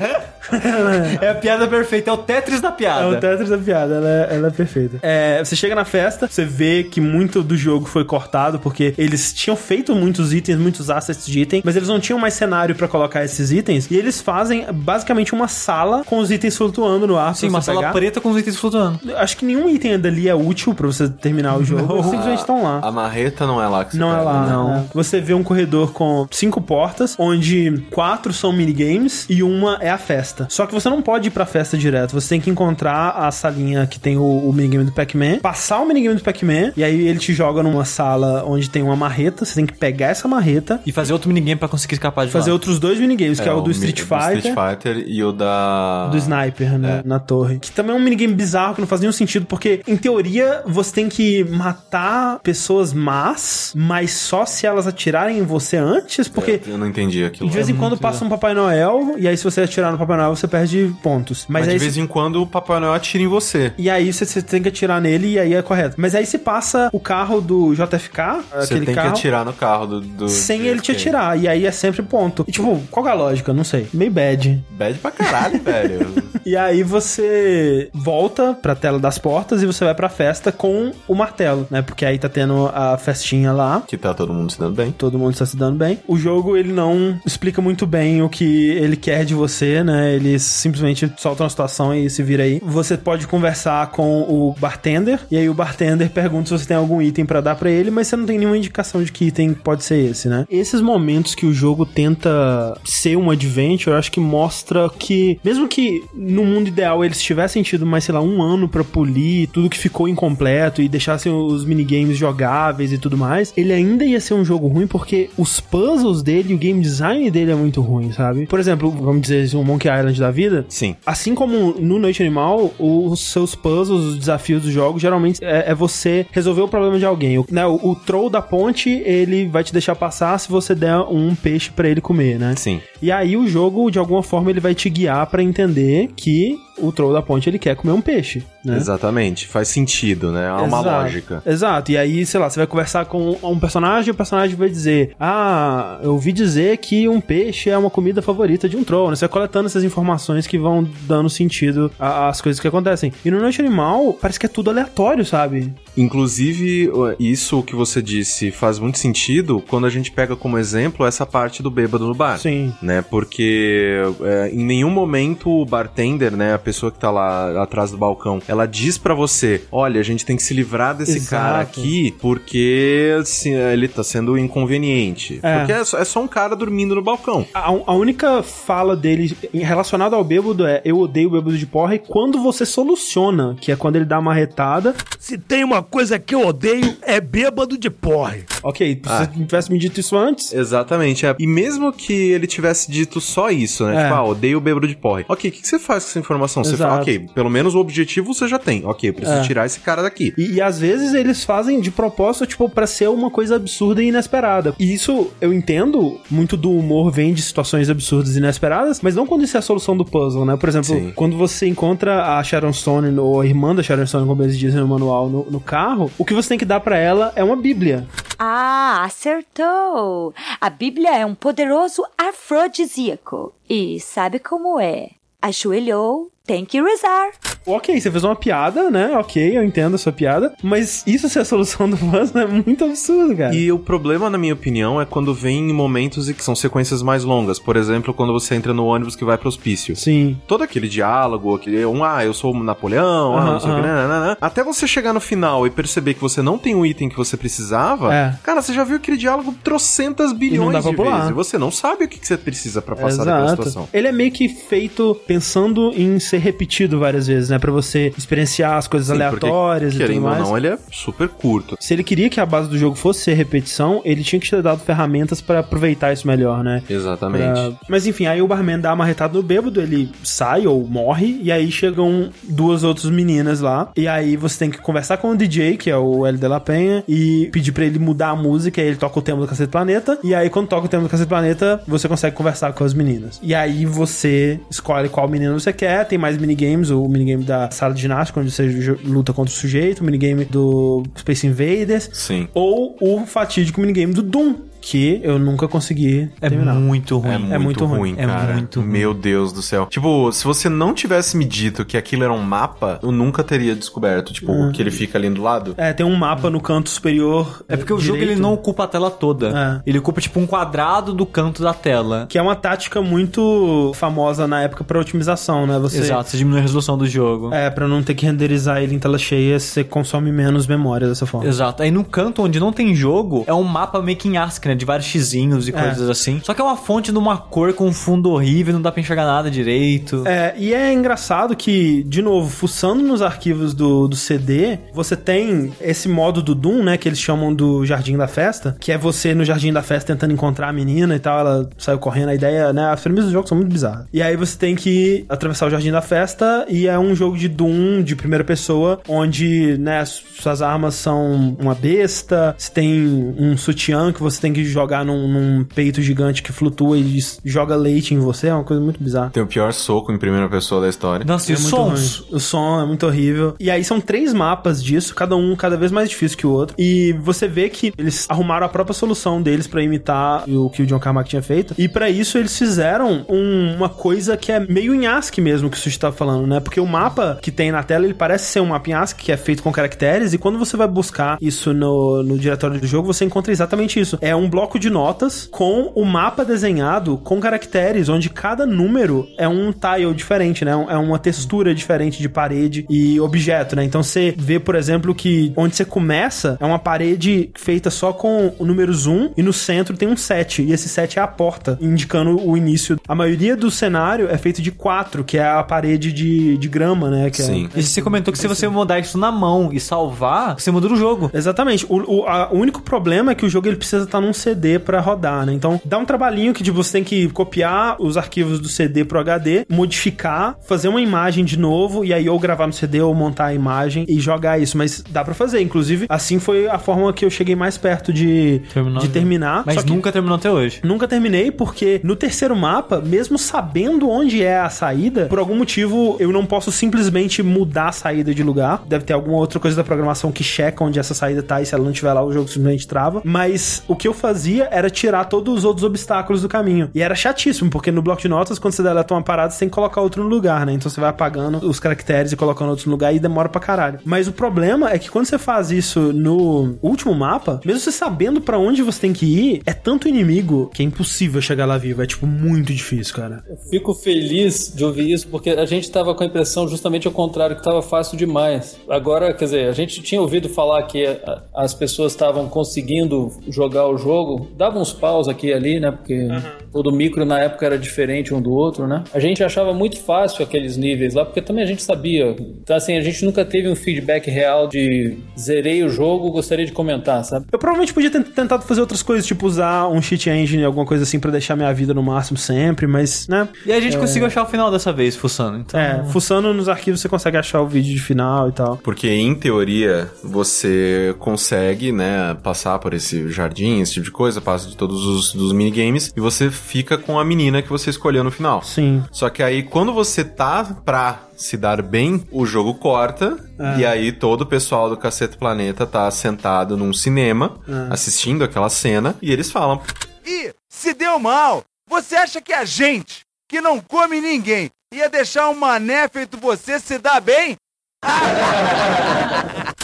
ela é- É a piada perfeita, é o Tetris da É piada. o Tetris da piada, ela é, ela é perfeita. É, você chega na festa, você vê que muito do jogo foi cortado, porque eles tinham feito muitos itens, muitos assets de item, mas eles não tinham mais cenário pra colocar esses itens, e eles fazem basicamente uma sala com os itens flutuando no ar. Sim, uma sala pegar. preta com os itens flutuando. Acho que nenhum item dali é útil pra você terminar o jogo, eles simplesmente estão lá. A marreta não é lá que você Não é pega, lá, né? não. É. Você vê um corredor com cinco portas, onde quatro são minigames e uma é a festa. Só que você não pode ir pra festa direto. Você tem que encontrar a salinha que tem o, o minigame do Pac-Man, passar o minigame do Pac-Man, e aí ele te joga numa sala onde tem uma marreta. Você tem que pegar essa marreta. E fazer outro minigame pra conseguir escapar de Fazer lá. outros dois minigames, que é, o do Street do Fighter. Street Fighter e o da. Do sniper, né? Na torre. Que também é um minigame bizarro que não faz nenhum sentido, porque, em teoria, você tem que matar pessoas más, mas só se elas atirarem em você antes, porque. Eu não entendi aquilo. De vez em quando passa um Papai Noel, e aí se você atirar no Papai Noel, você perde pontos. Mas, Mas, aí de se- vez em quando o Papai Noel atira em você. E aí você, você tem que atirar nele e aí é correto. Mas aí se passa o carro do JFK, Você aquele tem carro, que atirar no carro do. do sem ele te JFK. atirar. E aí é sempre ponto. E tipo, qual é a lógica? Não sei. Meio bad. Bad pra caralho, velho. E aí você volta pra tela das portas e você vai pra festa com o martelo, né? Porque aí tá tendo a festinha lá. Que tá todo mundo se dando bem. Todo mundo está se dando bem. O jogo, ele não explica muito bem o que ele quer de você, né? Ele simplesmente solta uma situação e se vira aí. Você pode conversar com o bartender, e aí o bartender pergunta se você tem algum item pra dar pra ele, mas você não tem nenhuma indicação de que item pode ser esse, né? Esses momentos que o jogo tenta ser um adventure, eu acho que mostra que, mesmo que no mundo ideal eles tivessem tido mais, sei lá, um ano pra polir tudo que ficou incompleto e deixassem os minigames jogáveis e tudo mais, ele ainda ia ser um jogo ruim porque os puzzles dele, o game design dele é muito ruim, sabe? Por exemplo, vamos dizer, um Monkey Island da vida. Sim. Assim como no Noite Animal, os seus puzzles, os desafios do jogo, geralmente é, é você resolver o problema de alguém. O, né, o, o troll da ponte, ele vai te deixar passar se você der um peixe pra ele comer, né? Sim. E aí o jogo, de alguma forma, ele vai te guiar pra entender que o troll da ponte ele quer comer um peixe, né? Exatamente, faz sentido, né? Há uma Exato. lógica. Exato. E aí, sei lá, você vai conversar com um personagem e o personagem vai dizer: Ah, eu ouvi dizer que um peixe é uma comida favorita de um troll. né? Você vai coletando essas informações que vão dando sentido às coisas que acontecem. E no Noite Animal, parece que é tudo aleatório, sabe? Inclusive, isso que você disse faz muito sentido quando a gente pega como exemplo essa parte do bêbado no bar. Sim. Né? Porque é, em nenhum momento o bartender, né, pessoa que tá lá atrás do balcão, ela diz pra você: olha, a gente tem que se livrar desse Exato. cara aqui porque assim, ele tá sendo inconveniente. É. Porque é só, é só um cara dormindo no balcão. A, a única fala dele relacionada ao bêbado é eu odeio o bêbado de porra e quando você soluciona, que é quando ele dá uma retada. Se tem uma coisa que eu odeio, é bêbado de porre. Ok, se Ah. você tivesse me dito isso antes. Exatamente. é. E mesmo que ele tivesse dito só isso, né? É. Tipo, ah, odeio o bêbado de porre. Ok, o que, que você faz com essa informação? Você Exato. fala, ok, pelo menos o objetivo você já tem. Ok, eu preciso É. tirar esse cara daqui. E, e às vezes eles fazem de propósito, tipo, pra ser uma coisa absurda e inesperada. E isso eu entendo, muito do humor vem de situações absurdas e inesperadas, mas não quando isso é a solução do puzzle, né? Por exemplo, Sim. quando você encontra a Sharon Stone, ou a irmã da Sharon Stone, como eles dizem no manual, no, no carro, o que você tem que dar pra ela é uma bíblia. Ah, acertou! A Bíblia é um poderoso afrodisíaco. E sabe como é? Ajoelhou, tem que rezar. Ok, você fez uma piada, né? Ok, eu entendo a sua piada, mas isso ser a solução do puzzle é muito absurdo, cara. E o problema, na minha opinião, é quando vem em momentos em que são sequências mais longas. Por exemplo, quando você entra no ônibus que vai pro hospício. Sim. Todo aquele diálogo, aquele um, ah, eu sou o Napoleão, ah, não sei o que, nananana. Até você chegar no final e perceber que você não tem o item que você precisava, É. cara, você já viu aquele diálogo trocentas bilhões de pular. vezes. E você não sabe o que que você precisa pra passar daquela situação. Ele é meio que feito pensando em ser repetido várias vezes, né? Pra você experienciar as coisas Sim, porque, aleatórias e tudo querendo ou mais. não, ele é super curto. Se ele queria que a base do jogo fosse ser repetição, ele tinha que ter dado ferramentas pra aproveitar isso melhor, né? Exatamente. Pra- Mas enfim, aí o barman dá uma retada no bêbado, ele sai ou morre, e aí chegam duas outras meninas lá, e aí você tem que conversar com o DJ, que é o L de la Penha, e pedir pra ele mudar a música, aí ele toca o tema do Cacete Planeta, e aí quando toca o tema do Cacete Planeta, você consegue conversar com as meninas. E aí você escolhe qual menina você quer, tem mais minigames, o minigame da sala de ginástica, onde você luta contra o sujeito, o minigame do Space Invaders, Sim. ou o fatídico minigame do Doom, que eu nunca consegui É terminar. muito ruim. É muito, ruim, É cara. muito ruim. Meu Deus do céu. Tipo, se você não tivesse me dito que aquilo era um mapa, eu nunca teria descoberto, tipo, Hum. que ele fica ali do lado. É, tem um mapa no canto superior. É porque o jogo ele não ocupa a tela toda. Ele ocupa tipo um quadrado do canto da tela. Que é uma tática muito famosa na época pra otimização, né? Você... Exato, você diminui a resolução do jogo. É, pra não ter que renderizar ele em tela cheia, você consome menos memória dessa forma. Exato. Aí no canto onde não tem jogo, é um mapa meio que em ASCII, né? De vários xizinhos e É. coisas assim. Só que é uma fonte de uma cor com um fundo horrível, não dá pra enxergar nada direito. É, e é engraçado que, de novo, fuçando nos arquivos do, do CD, você tem esse modo do Doom, né? Que eles chamam do Jardim da Festa, que é você no Jardim da Festa tentando encontrar a menina e tal, ela saiu correndo, a ideia, né? As premissas do jogo são muito bizarras. E aí você tem que atravessar o Jardim da Festa e é um jogo de Doom de primeira pessoa, onde, né, as- suas armas são uma besta, você tem um sutiã que você tem que jogar num, num peito gigante que flutua e joga leite em você, é uma coisa muito bizarra. Tem o pior soco em primeira pessoa da história. Nossa, É muito ruim. O som é muito horrível. E aí são três mapas disso, cada um cada vez mais difícil que o outro. E você vê que eles arrumaram a própria solução deles pra imitar o que o John Carmack tinha feito. E pra isso eles fizeram um- uma coisa que é meio em ASCII mesmo que o Sushi tava falando, né? Porque o mapa que tem na tela, ele parece ser um mapa em ASCII que é feito com caracteres. E quando você vai buscar isso no, no diretório do jogo, você encontra exatamente isso. É um bloco de notas com o mapa desenhado com caracteres, onde cada número é um tile diferente, né? É uma textura diferente de parede e objeto, né? Então você vê, por exemplo, que onde você começa é uma parede feita só com o número 1 e no centro tem um 7. E esse 7 é a porta, indicando o início. A maioria do cenário é feito de 4, que é a parede de, de grama, né? Que Sim. É, E você comentou que se você mudar isso na mão e salvar, você muda o jogo. Exatamente. O, o, a- o único problema é que o jogo ele precisa estar num CD pra rodar, né? Então dá um trabalhinho que tipo, você tem que copiar os arquivos do CD pro HD, modificar, fazer uma imagem de novo e aí ou gravar no CD ou montar a imagem e jogar isso, mas dá pra fazer. Inclusive, assim foi a forma que eu cheguei mais perto de Terminou, de terminar. Mas nunca terminou até hoje. Nunca terminei porque no terceiro mapa, mesmo sabendo onde é a saída, por algum motivo eu não posso simplesmente mudar a saída de lugar. Deve ter alguma outra coisa da programação que checa onde essa saída tá e se ela não estiver lá o jogo simplesmente trava. Mas o que eu fazia era tirar todos os outros obstáculos do caminho. E era chatíssimo, porque no bloco de notas, quando você deleta uma parada, você tem que colocar outro no lugar, né? Então você vai apagando os caracteres e colocando outros no lugar e demora pra caralho. Mas o problema é que quando você faz isso no último mapa, mesmo você sabendo pra onde você tem que ir, é tanto inimigo que é impossível chegar lá vivo. É, tipo, muito difícil, cara. Fico feliz de ouvir isso, porque a gente tava com a impressão justamente ao contrário, que tava fácil demais. Agora, quer dizer, a gente tinha ouvido falar que a- as pessoas estavam conseguindo jogar o jogo, dava uns paus aqui e ali, né? Porque todo micro na época era diferente um do outro, né? A gente achava muito fácil aqueles níveis lá, porque também a gente sabia. Então, assim, a gente nunca teve um feedback real de zerei o jogo, gostaria de comentar, sabe? Eu provavelmente podia ter tentado fazer outras coisas, tipo usar um cheat engine, alguma coisa assim, pra deixar minha vida no máximo sempre, mas, né? E a gente É. conseguiu achar o final dessa vez, fuçando. Então... É, fuçando nos arquivos você consegue achar o vídeo de final e tal. Porque, em teoria, você consegue, né, passar por esse jardim, esse tipo de coisa, passa de todos os dos minigames, e você fica com a menina que você escolheu no final. Sim. Só que aí, quando você tá pra se dar bem, o jogo corta, É. e aí todo o pessoal do Cacete Planeta tá sentado num cinema, É. assistindo aquela cena, e eles falam... Ih, se deu mal. Você acha que a gente, que não come ninguém, ia deixar um mané feito você se dar bem?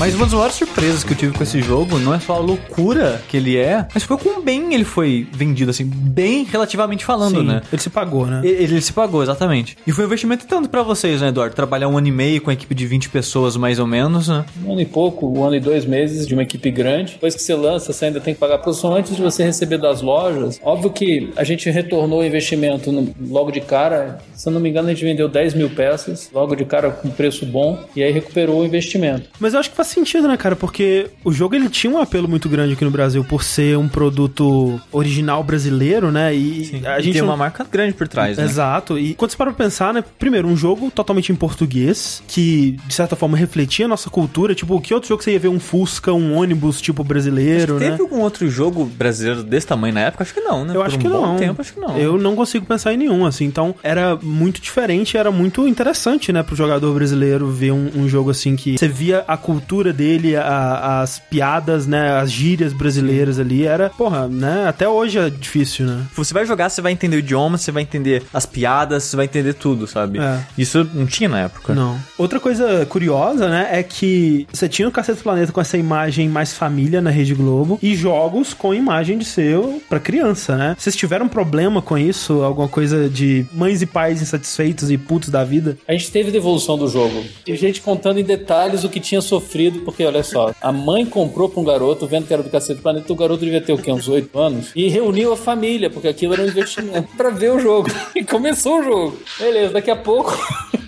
Mas uma das maiores surpresas que eu tive com esse jogo não é só a loucura que ele é, mas foi com bem ele foi vendido, assim, bem relativamente falando, Sim, né? Ele se pagou, né? Ele, ele se pagou, exatamente. E foi um investimento tanto pra vocês, né, Eduardo? Trabalhar um ano e meio com a equipe de 20 pessoas, mais ou menos, né? Um ano e pouco, um ano e dois meses de uma equipe grande. Depois que você lança, você ainda tem que pagar produção antes de você receber das lojas. Óbvio que a gente retornou o investimento no- logo de cara. Se eu não me engano, a gente vendeu 10 mil peças, logo de cara com preço bom, e aí recuperou o investimento. Mas eu acho que faz sentido, né, cara? Porque o jogo ele tinha um apelo muito grande aqui no Brasil por ser um produto original brasileiro, né? E a E gente tem não- uma marca grande por trás, né? Exato. E quando você para pra pensar, né? Primeiro, um jogo totalmente em português, que de certa forma refletia a nossa cultura. Tipo, que outro jogo você ia ver um Fusca, um ônibus, tipo, brasileiro, né? Teve algum outro jogo brasileiro desse tamanho na época? Acho que não, né? Eu Por acho um que não. tempo, acho que não. Eu não consigo pensar em nenhum, assim. Então, era muito diferente, era muito interessante, né, pro jogador brasileiro ver um, um jogo assim que você via a cultura dele, a- as piadas, né, as gírias brasileiras ali. Era, porra, né, até hoje é difícil, né? Você vai jogar, você vai entender o idioma, você vai entender as piadas, você vai entender tudo, sabe? É. Isso não tinha na época. Não. Outra coisa curiosa, né, é que você tinha o Cacete do Planeta com essa imagem mais família na Rede Globo e jogos com imagem de seu pra criança, né? Vocês tiveram problema com isso? Alguma coisa de mães e pais insatisfeitos e putos da vida? A gente teve devolução do jogo. E gente contando em detalhes o que tinha sofrido, porque olha só, a mãe comprou pra um garoto, vendo que era do Cacete do Planeta, o garoto devia ter o quê? Uns 8 anos? E reuniu a família, porque aquilo era um investimento, pra ver o jogo. E começou o jogo. Beleza, daqui a pouco.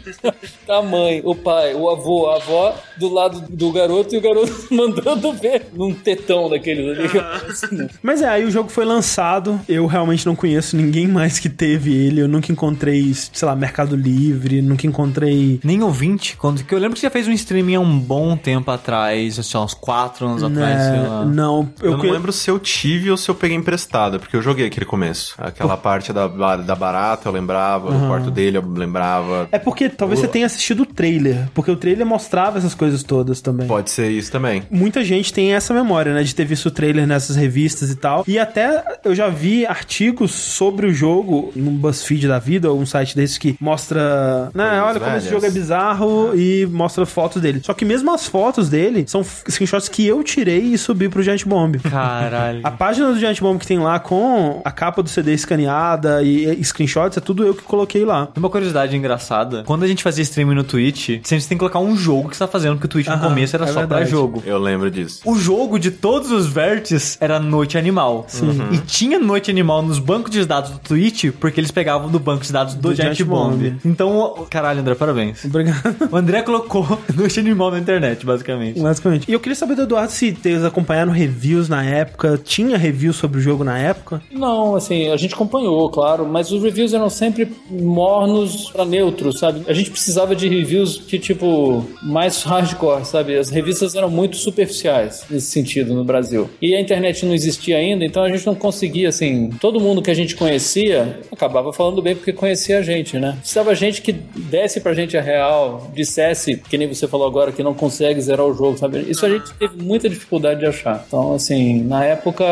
Tá a mãe, o pai, o avô, a avó do lado do garoto e o garoto mandando ver num tetão daqueles ali. Mas é, aí o jogo foi lançado. Eu realmente não conheço ninguém mais que teve ele. Eu nunca encontrei, sei lá, Mercado Livre, nunca encontrei. Nem ouvinte, quando que eu lembro que você já fez um streaming há um bom tempo atrás, assim, uns 4 anos atrás, sei lá. Né, Não, Eu, não conhe- lembro se eu tive ou se eu peguei emprestado, porque eu joguei aquele começo. Aquela parte da, da barata eu lembrava, Aham. do quarto dele eu lembrava. É porque talvez você tenha assistido o trailer, porque o trailer mostrava essas coisas todas também. Pode ser isso também. Muita gente tem essa memória, né, de ter visto o trailer nessas revistas e tal. E até eu já vi artigos sobre o jogo num BuzzFeed da vida, ou um site desse que mostra, né, olha como esse velhas. jogo é bizarro e mostra fotos dele. Só que mesmo as fotos dele são screenshots que eu tirei e subi pro Giant Bomb. Caralho. A página do Giant Bomb que tem lá com a capa do CD escaneada e screenshots é tudo eu que coloquei lá. Uma curiosidade engraçada, quando a gente fazia streaming no Twitch, você tem que colocar um jogo que você tá fazendo, porque o Twitch no Aham, começo era é só pra verdade. jogo. Eu lembro disso. O jogo de todos os vértices era Noite Animal. Sim. E tinha Noite Animal nos bancos de dados do Twitch, porque eles pegavam do banco de dados do, Do Giant Giant Bomb. Bomb. Então, o- caralho, André, parabéns. Obrigado. O André colocou Noite Animal na internet, basicamente. Basicamente. E eu queria saber do Eduardo se eles acompanharam reviews na época. Tinha review sobre o jogo na época? Não, assim, a gente acompanhou, claro, mas os reviews eram sempre mornos pra neutros, sabe? A gente precisava de reviews que, tipo, mais hardcore, sabe? As revistas eram muito superficiais nesse sentido no Brasil. E a internet não existia ainda, então a gente não conseguia, assim, todo mundo que a gente conhecia acabava falando bem porque conhecia a gente, né? Precisava gente que desse pra gente a real, dissesse, que nem você falou agora, que não consegue zerar o jogo, sabe? Isso a gente teve muita dificuldade de achar. Então, assim, na época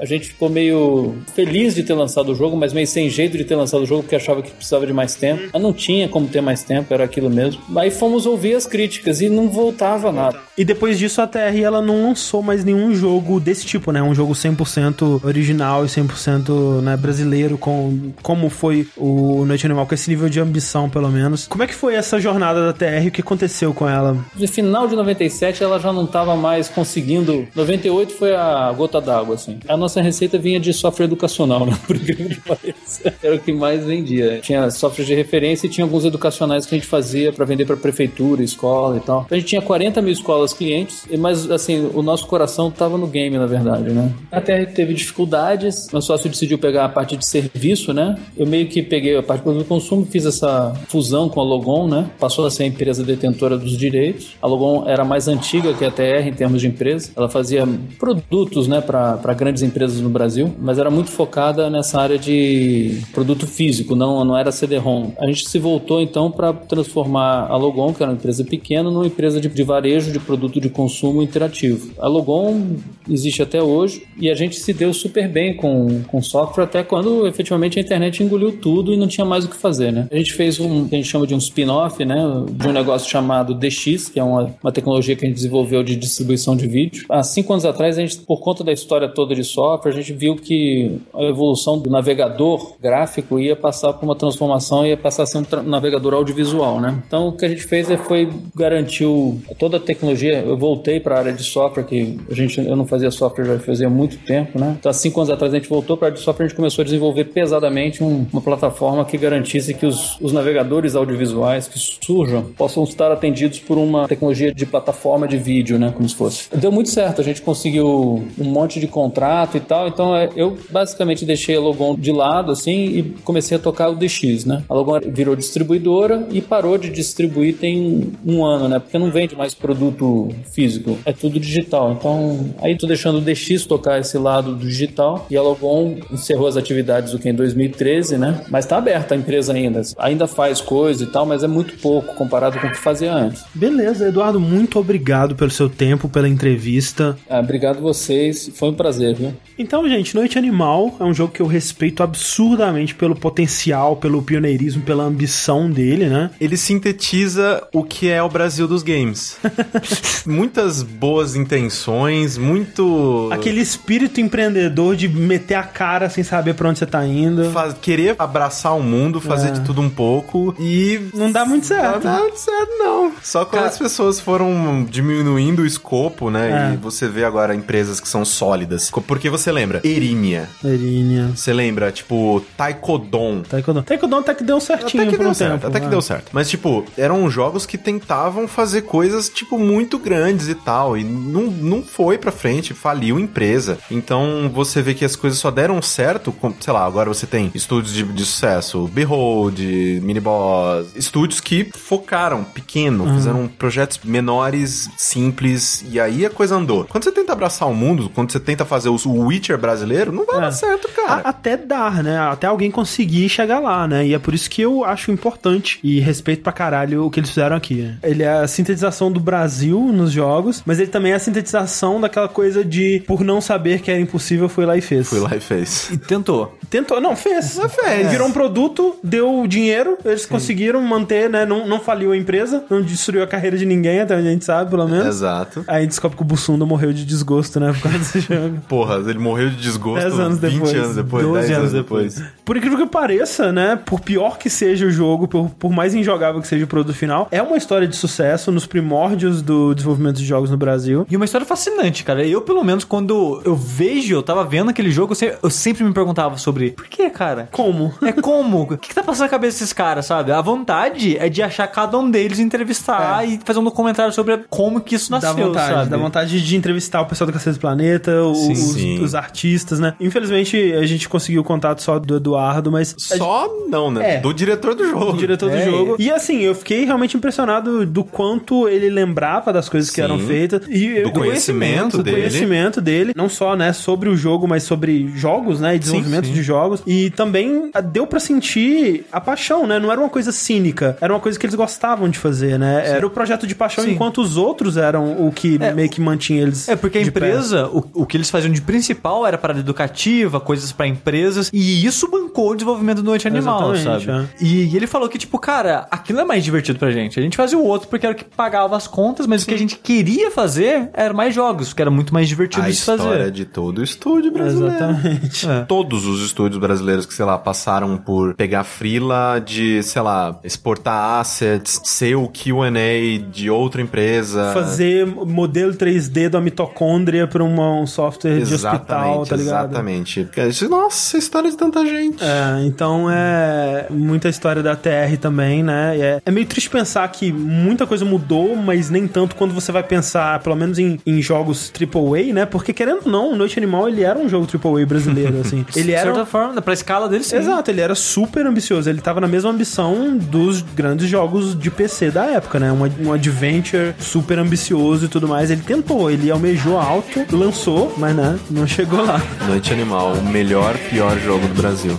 a gente ficou meio feliz de ter lançado o jogo, mas meio sem jeito de ter lançado o jogo porque achava que precisava de mais tempo. Mas não tinha como ter mais tempo, era aquilo mesmo. Aí fomos ouvir as críticas e não voltava nada. E depois disso a TR ela não lançou mais nenhum jogo desse tipo, né? Um jogo 100% original e 100% né, brasileiro, com como foi o Noite Animal, com esse nível de ambição, pelo menos. Como é que foi essa jornada da TR? O que aconteceu com ela? No final de 97 ela já não estava mais conseguindo. 98 foi a gota d'água, assim. A nossa receita vinha de software educacional, né? Por incrível que pareça. Era o que mais vendia. Tinha software de referência e tinha alguns educacionais que a gente fazia para vender para prefeitura, escola e tal. Então a gente tinha 40 mil escolas clientes, mas assim, o nosso coração estava no game, na verdade, né? A TR teve dificuldades, meu sócio decidiu pegar a parte de serviço, né? Eu meio que peguei a parte do consumo, fiz essa fusão com a Logon, né? Passou a ser a empresa detentora dos direitos. A Logon era mais antiga que a TR em termos de empresa. Ela fazia produtos, né, para grandes empresas no Brasil, mas era muito focada nessa área de produto físico, não, não era CD-ROM. A gente se voltou então para transformar a Logon, que era uma empresa pequena, numa empresa de, de varejo de produto de consumo interativo. A Logon existe até hoje e a gente se deu super bem com, com software até quando efetivamente a internet engoliu tudo e não tinha mais o que fazer, né? A gente fez um que a gente chama de um spin-off, né, de um negócio chamado DX, que é uma, uma tecnologia que a gente desenvolveu de distribuição de vídeo. Há cinco anos atrás, a gente, por conta da história toda de software, a gente viu que a evolução do navegador gráfico ia passar por uma transformação, ia passar a ser um navegador audiovisual, né? Então, o que a gente fez é, foi garantiu toda a tecnologia. Eu voltei para a área de software, que a gente, eu não fazia software já fazia muito tempo, né? Então, há cinco anos atrás, a gente voltou para a área de software, a gente começou a desenvolver pesadamente um- uma plataforma que garantisse que os, os navegadores audiovisuais que surjam possam estar atendidos por uma tecnologia de plataforma de vídeo, né? Como se fosse. Deu muito certo, a gente conseguiu um monte de contrato e tal, então é, eu basicamente deixei a Logon de lado, assim, e comecei a tocar o DX, né? A Logon virou distribuidora e parou de distribuir tem um ano, né? Porque não vende mais produto físico, é tudo digital. Então, aí tô deixando o DX tocar esse lado do digital e a Logon encerrou as atividades do que em 2013, né? Mas tá aberta a empresa ainda. Ainda faz coisa e tal, mas é muito pouco comparado com o que fazia antes. Beleza, Eduardo, muito obrigado pelo seu tempo, pela entrevista. Ah, obrigado vocês, foi um prazer, viu? Então, gente, Noite Animal é um jogo que eu respeito absurdamente pelo potencial, pelo pioneirismo, pela ambição dele, né? Ele sintetiza o que é o Brasil dos games. Muitas boas intenções, muito. Aquele espírito empreendedor de meter a cara sem saber pra onde você tá indo. Faz- querer abraçar o mundo, fazer É. de tudo um pouco e. Não dá muito certo. Não dá muito certo, não. Só quando as pessoas foram diminuindo o escopo, né? É. E você vê agora empresas que são sólidas. Porque você lembra? Erinia. Erinia. Você lembra, tipo, Taekwondo. Taekwondo. Taekwondo até que deu certinho Até que deu um certo, tempo. até que né? deu certo. Mas, tipo, eram jogos que tentavam fazer coisas, tipo, muito grandes e tal. E não, não foi pra frente, faliu empresa. Então, você vê que as coisas só deram certo, com, sei lá, agora você tem estúdios de, de sucesso, Behold, Miniboss, estúdios que focaram pequeno, Uhum. fizeram projetos menores, simples, e aí a coisa andou. Quando você tenta abraçar o mundo, quando você tenta fazer o Witcher brasileiro, não vai dar certo, cara. A- até dar, né? Até alguém conseguir chegar lá, né? E é por isso que eu acho importante e respeito pra caralho o que eles fizeram aqui. né? Ele é a sintetização do Brasil nos jogos, mas ele também é a sintetização daquela coisa de, por não saber que era impossível, foi lá e fez. Fui lá e fez. E tentou. Tentou, não, fez. fez. Virou um produto, deu dinheiro, eles conseguiram manter, né? Não, não faliu a empresa, não destruiu a carreira de ninguém, até onde a gente sabe, pelo menos. Exato. Aí descobre que o Bussunda morreu de desgosto, né? Por causa desse jogo. Porra, ele morreu de desgosto 10 anos 20 depois. anos depois, 12 10 anos anos depois. Por incrível que pareça, né? Por pior que seja o jogo, por, por mais injogável que seja o produto final, é uma história de sucesso nos primórdios do desenvolvimento de jogos no Brasil. E uma história fascinante, cara. Eu, pelo menos, quando eu vejo, eu tava vendo aquele jogo, eu sempre, eu sempre me perguntava sobre por que, cara? Como? É como? O que, que tá passando na cabeça desses caras, sabe? A vontade é de achar cada um deles, entrevistar e fazer um documentário sobre como que isso nasceu, dá vontade, sabe? dá vontade de entrevistar o pessoal do Cacete do Planeta, os, Sim, sim. os artistas, né? Infelizmente, a gente conseguiu o contato só do Eduardo, mas... Só não, né? É. Do diretor do jogo. O diretor É, do jogo. E assim, eu fiquei realmente impressionado do quanto ele lembrava das coisas que Sim. eram feitas. E Do conhecimento do dele. conhecimento dele. Não só, né, sobre o jogo, mas sobre jogos, né? E desenvolvimento sim. de jogos. E também ah, deu pra sentir a paixão, né? Não era uma coisa cínica. Era uma coisa que eles gostavam de fazer, né? Era o projeto de paixão, Sim. Enquanto os outros eram o que meio que mantinha eles. É, porque a empresa, o, o que eles faziam de principal era parada educativa, coisas pra empresas, e isso bancou o desenvolvimento do Noite Animal, Exatamente, sabe? é. E ele falou que, tipo, cara, aquilo é mais divertido pra gente. A gente fazia o outro porque era o que pagava as contas, mas o que a gente queria fazer era mais jogos, que era muito mais divertido A de se história fazer. de todo o estúdio brasileiro. Exatamente. É. Todos os estúdios brasileiros que, sei lá, passaram por pegar frila de, sei lá, exportar assets, ser o Q&A de outra empresa. Fazer modelo 3D da mitocôndria pra uma- um software de hospital, tá ligado? Exatamente. Porque, Nossa, história de tanta gente. É, então é muita história da TR também, né? E É, é meio triste pensar que muita coisa mudou, mas nem tanto quando você vai pensar, pelo menos em, em jogos AAA, né? Porque querendo ou não, o Noite Animal ele era um jogo AAA brasileiro, assim. Ele De era certa forma, pra escala dele, sim. Exato, ele era super ambicioso. Ele tava na mesma ambição dos grandes jogos de PC da época, né? Um, um adventure super ambicioso e tudo mais. Ele tentou, ele almejou alto, lançou, mas né, não chegou lá. Noite Animal, o melhor, pior jogo do Brasil.